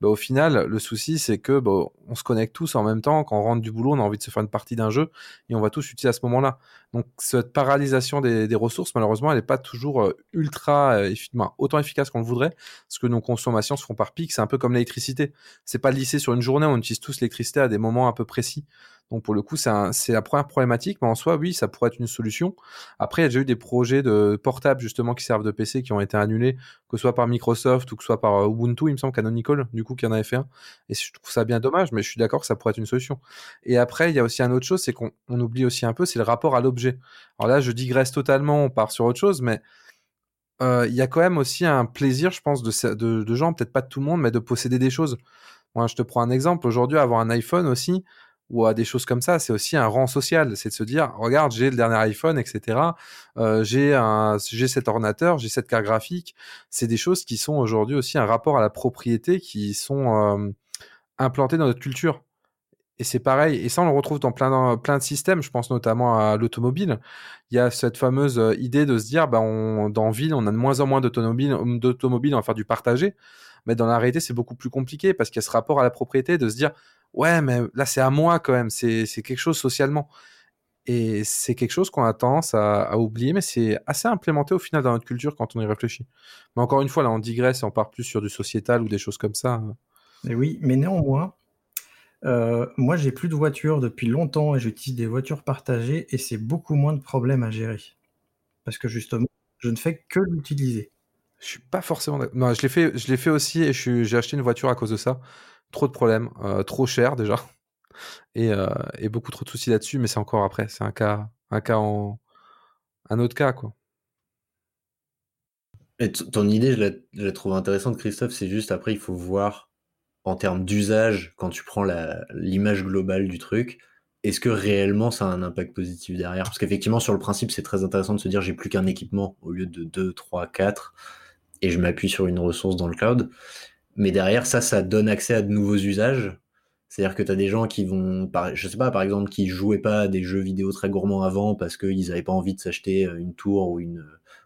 bah, au final, le souci, c'est que bah, on se connecte tous en même temps. Quand on rentre du boulot, on a envie de se faire une partie d'un jeu et on va tous utiliser à ce moment-là. Donc, cette paralysation des, ressources, malheureusement, elle n'est pas toujours euh, ultra, euh, autant efficace qu'on le voudrait, parce que nos consommations se font par pic. C'est un peu comme l'électricité. C'est pas lissé sur une journée, on utilise tous l'électricité à des moments un peu précis. Donc pour le coup, c'est la première problématique, mais en soi, oui, ça pourrait être une solution. Après, il y a déjà eu des projets de portables justement qui servent de PC qui ont été annulés, que ce soit par Microsoft ou que ce soit par euh, Ubuntu, il me semble Canonical, du coup, qui en avait fait un. Et je trouve ça bien dommage, mais je suis d'accord que ça pourrait être une solution. Et après, il y a aussi un autre chose, c'est qu'on oublie aussi un peu, c'est le rapport à l'objet. Alors là, je digresse totalement, on part sur autre chose, mais euh, il y a quand même aussi un plaisir, je pense, de, de gens, peut-être pas de tout le monde, mais de posséder des choses. Moi, je te prends un exemple. Aujourd'hui, avoir un iPhone aussi, ou à des choses comme ça, c'est aussi un rang social. C'est de se dire, regarde, j'ai le dernier iPhone, etc. Euh, j'ai un, j'ai cet ordinateur, j'ai cette carte graphique. C'est des choses qui sont aujourd'hui aussi un rapport à la propriété qui sont euh, implantées dans notre culture. Et c'est pareil, et ça on le retrouve dans plein, plein de systèmes, je pense notamment à l'automobile. Il y a cette fameuse euh, idée de se dire, bah on, dans ville, on a de moins en moins d'automobiles, d'automobiles, on va faire du partagé. Mais dans la réalité, c'est beaucoup plus compliqué parce qu'il y a ce rapport à la propriété de se dire, ouais, mais là c'est à moi quand même, c'est quelque chose socialement. Et c'est quelque chose qu'on a tendance à, à oublier, mais c'est assez implémenté au final dans notre culture quand on y réfléchit. Mais encore une fois, là on digresse et on part plus sur du sociétal ou des choses comme ça. Mais oui, mais néanmoins, euh, moi, j'ai plus de voiture depuis longtemps et j'utilise des voitures partagées et c'est beaucoup moins de problèmes à gérer. Parce que justement, je ne fais que l'utiliser. Je suis pas forcément Non, je l'ai fait, je l'ai fait aussi et j'ai acheté une voiture à cause de ça. Trop de problèmes, euh, trop cher déjà et, euh, et beaucoup trop de soucis là-dessus. Mais c'est encore après, c'est un cas, un cas en, un autre cas quoi. Et ton idée, je la, je la trouve intéressante, Christophe. C'est juste après, il faut voir en termes d'usage, quand tu prends l'image globale du truc, est-ce que réellement ça a un impact positif derrière? Parce qu'effectivement, sur le principe, c'est très intéressant de se dire j'ai plus qu'un équipement au lieu de 2, 3, 4, et je m'appuie sur une ressource dans le cloud. Mais derrière, ça, ça donne accès à de nouveaux usages. C'est-à-dire que tu as des gens qui vont, je sais pas, par exemple, qui jouaient pas à des jeux vidéo très gourmands avant parce qu'ils n'avaient pas envie de s'acheter une tour ou une,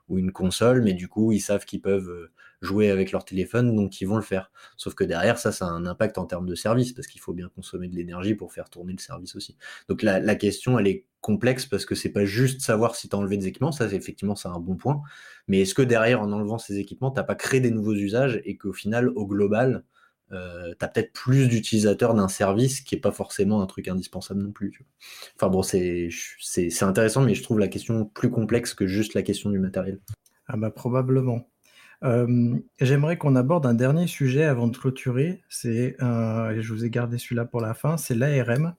ou une console, mais du coup, ils savent qu'ils peuvent euh, jouer avec leur téléphone, donc ils vont le faire. Sauf que derrière, ça, ça a un impact en termes de service, parce qu'il faut bien consommer de l'énergie pour faire tourner le service aussi. Donc la, question, elle est complexe parce que c'est pas juste savoir si tu as enlevé des équipements, ça effectivement c'est un bon point, mais est-ce que derrière en enlevant ces équipements, t'as pas créé des nouveaux usages et qu'au final, au global, euh, tu as peut-être plus d'utilisateurs d'un service qui est pas forcément un truc indispensable non plus. Enfin bon, c'est intéressant, mais je trouve la question plus complexe que juste la question du matériel. Ah bah probablement. Euh, j'aimerais qu'on aborde un dernier sujet avant de clôturer. C'est, euh, je vous ai gardé celui-là pour la fin, c'est l'ARM.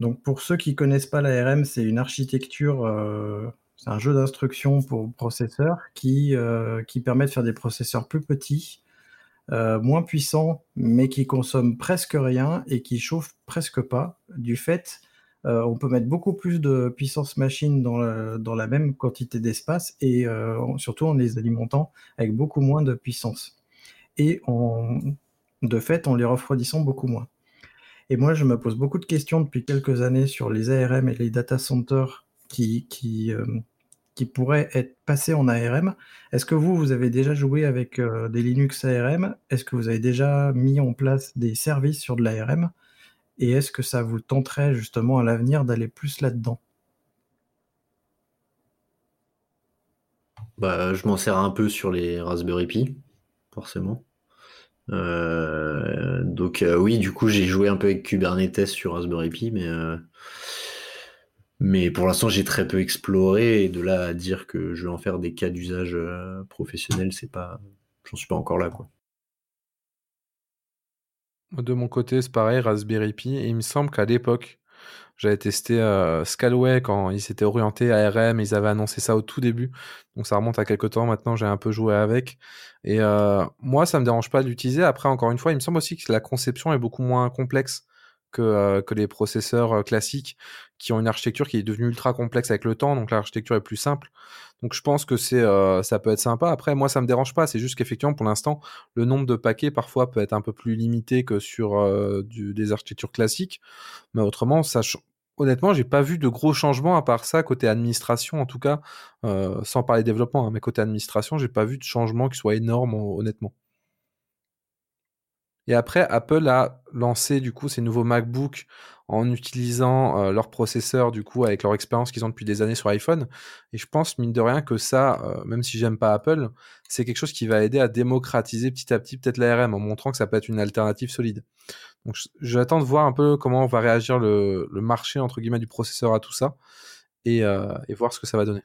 Donc pour ceux qui connaissent pas l'ARM, c'est une architecture, euh, c'est un jeu d'instruction pour processeurs qui, qui permet de faire des processeurs plus petits, moins puissants, mais qui consomment presque rien et qui chauffent presque pas, du fait euh, on peut mettre beaucoup plus de puissance machine dans, la, même quantité d'espace et euh, surtout en les alimentant avec beaucoup moins de puissance. Et de fait, en les refroidissant beaucoup moins. Et moi, je me pose beaucoup de questions depuis quelques années sur les ARM et les data centers qui, qui, euh, qui pourraient être passés en ARM. Est-ce que vous, vous avez déjà joué avec des Linux ARM Est-ce que vous avez déjà mis en place des services sur de l'ARM et est-ce que ça vous tenterait justement à l'avenir d'aller plus là-dedans? Bah, Je m'en sers un peu sur les Raspberry Pi, forcément. Euh, donc euh, oui, du coup, j'ai joué un peu avec Kubernetes sur Raspberry Pi, mais, euh, mais pour l'instant, j'ai très peu exploré. Et de là à dire que je vais en faire des cas d'usage professionnel, c'est pas, j'en suis pas encore là, quoi. De mon côté, c'est pareil, Raspberry Pi. Il me semble qu'à l'époque, j'avais testé euh, Scalway quand ils s'étaient orientés à RM. Ils avaient annoncé ça au tout début. Donc ça remonte à quelques temps. Maintenant, j'ai un peu joué avec. Et euh, moi, ça me dérange pas d'utiliser. Après, encore une fois, il me semble aussi que la conception est beaucoup moins complexe que, euh, que les processeurs euh, classiques qui ont une architecture qui est devenue ultra complexe avec le temps, donc l'architecture est plus simple. Donc je pense que c'est euh, ça peut être sympa. Après moi ça me dérange pas, c'est juste qu'effectivement pour l'instant le nombre de paquets parfois peut être un peu plus limité que sur du, des architectures classiques, mais autrement ça honnêtement j'ai pas vu de gros changements à part ça côté administration en tout cas, sans parler développement, hein, mais côté administration j'ai pas vu de changement qui soit énorme honnêtement. Et après, Apple a lancé du coup ces nouveaux MacBook en utilisant euh, leur processeur du coup avec leur expérience qu'ils ont depuis des années sur iPhone. Et je pense mine de rien que ça, euh, même si j'aime pas Apple, c'est quelque chose qui va aider à démocratiser petit à petit peut-être l'ARM en montrant que ça peut être une alternative solide. Donc j'attends de voir un peu comment va réagir le, marché entre guillemets du processeur à tout ça et, euh, et voir ce que ça va donner.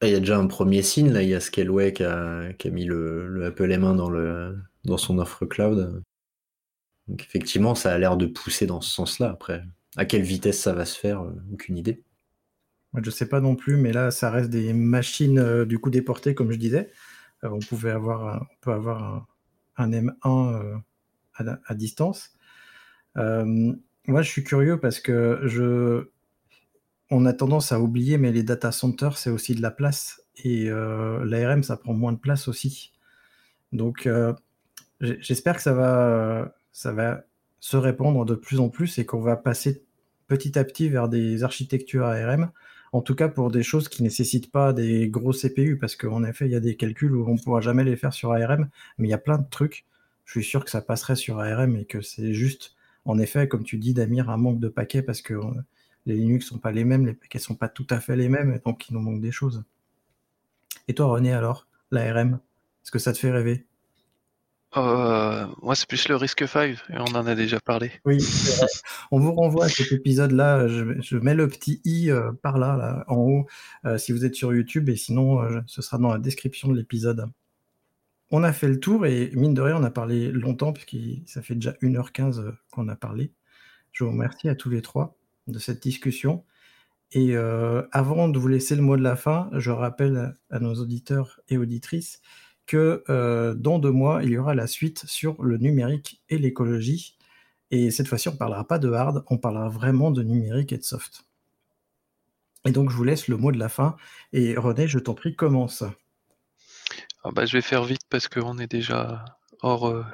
Il y a déjà un premier signe, là, il y a Scaleway qui a, qui a mis le, le, Apple M1 dans, le, dans son offre cloud. Donc effectivement, ça a l'air de pousser dans ce sens-là. Après, à quelle vitesse ça va se faire, euh, aucune idée. Je sais pas non plus, mais là, ça reste des machines euh, du coup déportées, comme je disais. Euh, on pouvait avoir, on peut avoir un, un M1 à, à, distance. moi, je suis curieux parce que je, on a tendance à oublier, mais les data centers, c'est aussi de la place. Et l'ARM, ça prend moins de place aussi. Donc, j'espère que ça va, ça va se répandre de plus en plus et qu'on va passer petit à petit vers des architectures ARM, en tout cas pour des choses qui nécessitent pas des gros CPU, parce qu'en effet, il y a des calculs où on ne pourra jamais les faire sur ARM, mais il y a plein de trucs. Je suis sûr que ça passerait sur ARM et que c'est juste, en effet, comme tu dis, Damir, un manque de paquets parce que euh, les Linux sont pas les mêmes, les paquets sont pas tout à fait les mêmes, et donc il nous manque des choses. Et toi, René, alors, l'ARM, est-ce que ça te fait rêver? Euh, moi, c'est plus le risque 5, et on en a déjà parlé. Oui, on vous renvoie à cet épisode-là. Je, mets le petit i euh, par là, là, en haut, euh, si vous êtes sur YouTube, et sinon, ce sera dans la description de l'épisode. On a fait le tour, et mine de rien, on a parlé longtemps, puisque ça fait déjà 1h15 euh, qu'on a parlé. Je vous remercie à tous les trois de cette discussion. Et avant de vous laisser le mot de la fin, je rappelle à nos auditeurs et auditrices que euh, dans deux mois, il y aura la suite sur le numérique et l'écologie. Et cette fois-ci, on ne parlera pas de hard, on parlera vraiment de numérique et de soft. Et donc, je vous laisse le mot de la fin. Et René, je t'en prie, commence. Ah bah, je vais faire vite parce qu'on est déjà hors euh,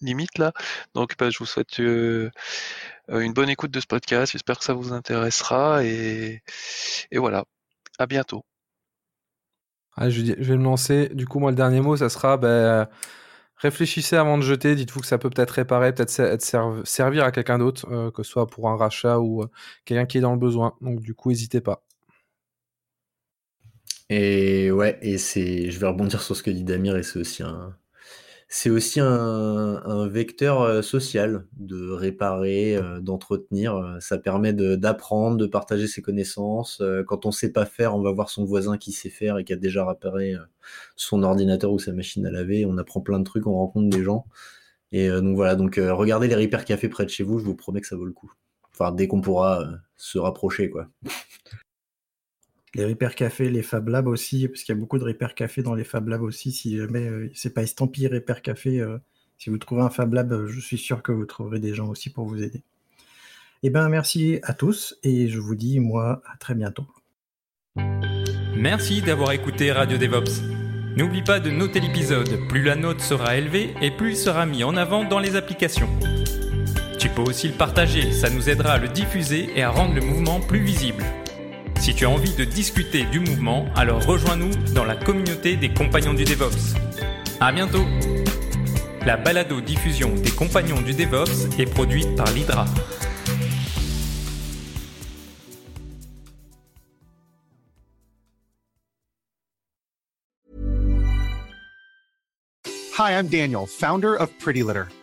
limite là. Donc, bah, je vous souhaite euh, une bonne écoute de ce podcast. J'espère que ça vous intéressera. Et, et voilà. À bientôt. Ah, je, vais me lancer. Du coup, moi, le dernier mot, ça sera ben, réfléchissez avant de jeter. Dites-vous que ça peut peut-être réparer, peut-être servir à quelqu'un d'autre, euh, que ce soit pour un rachat ou euh, quelqu'un qui est dans le besoin. Donc, du coup, n'hésitez pas. Et ouais, et c'est, je vais rebondir sur ce que dit Damir, et c'est aussi un, c'est aussi un, vecteur social de réparer, d'entretenir. Ça permet d'apprendre, de, partager ses connaissances. Quand on sait pas faire, on va voir son voisin qui sait faire et qui a déjà réparé son ordinateur ou sa machine à laver. On apprend plein de trucs, on rencontre des gens. Et donc voilà, donc regardez les Repair Café près de chez vous, je vous promets que ça vaut le coup. Enfin, dès qu'on pourra se rapprocher, quoi les Repair Café, les Fab Labs aussi, parce qu'il y a beaucoup de Repair Café dans les Fab Labs aussi. Si jamais euh, c'est pas estampillé Repair Café, euh, si vous trouvez un Fab Lab, euh, je suis sûr que vous trouverez des gens aussi pour vous aider. Eh bien, merci à tous et je vous dis, moi, à très bientôt. Merci d'avoir écouté Radio DevOps. N'oublie pas de noter l'épisode, plus la note sera élevée et plus il sera mis en avant dans les applications. Tu peux aussi le partager, ça nous aidera à le diffuser et à rendre le mouvement plus visible. Si tu as envie de discuter du mouvement, alors rejoins-nous dans la communauté des compagnons du DevOps. À bientôt! La balado diffusion des compagnons du DevOps est produite par l'Hydra. Hi, I'm Daniel, founder of Pretty Litter.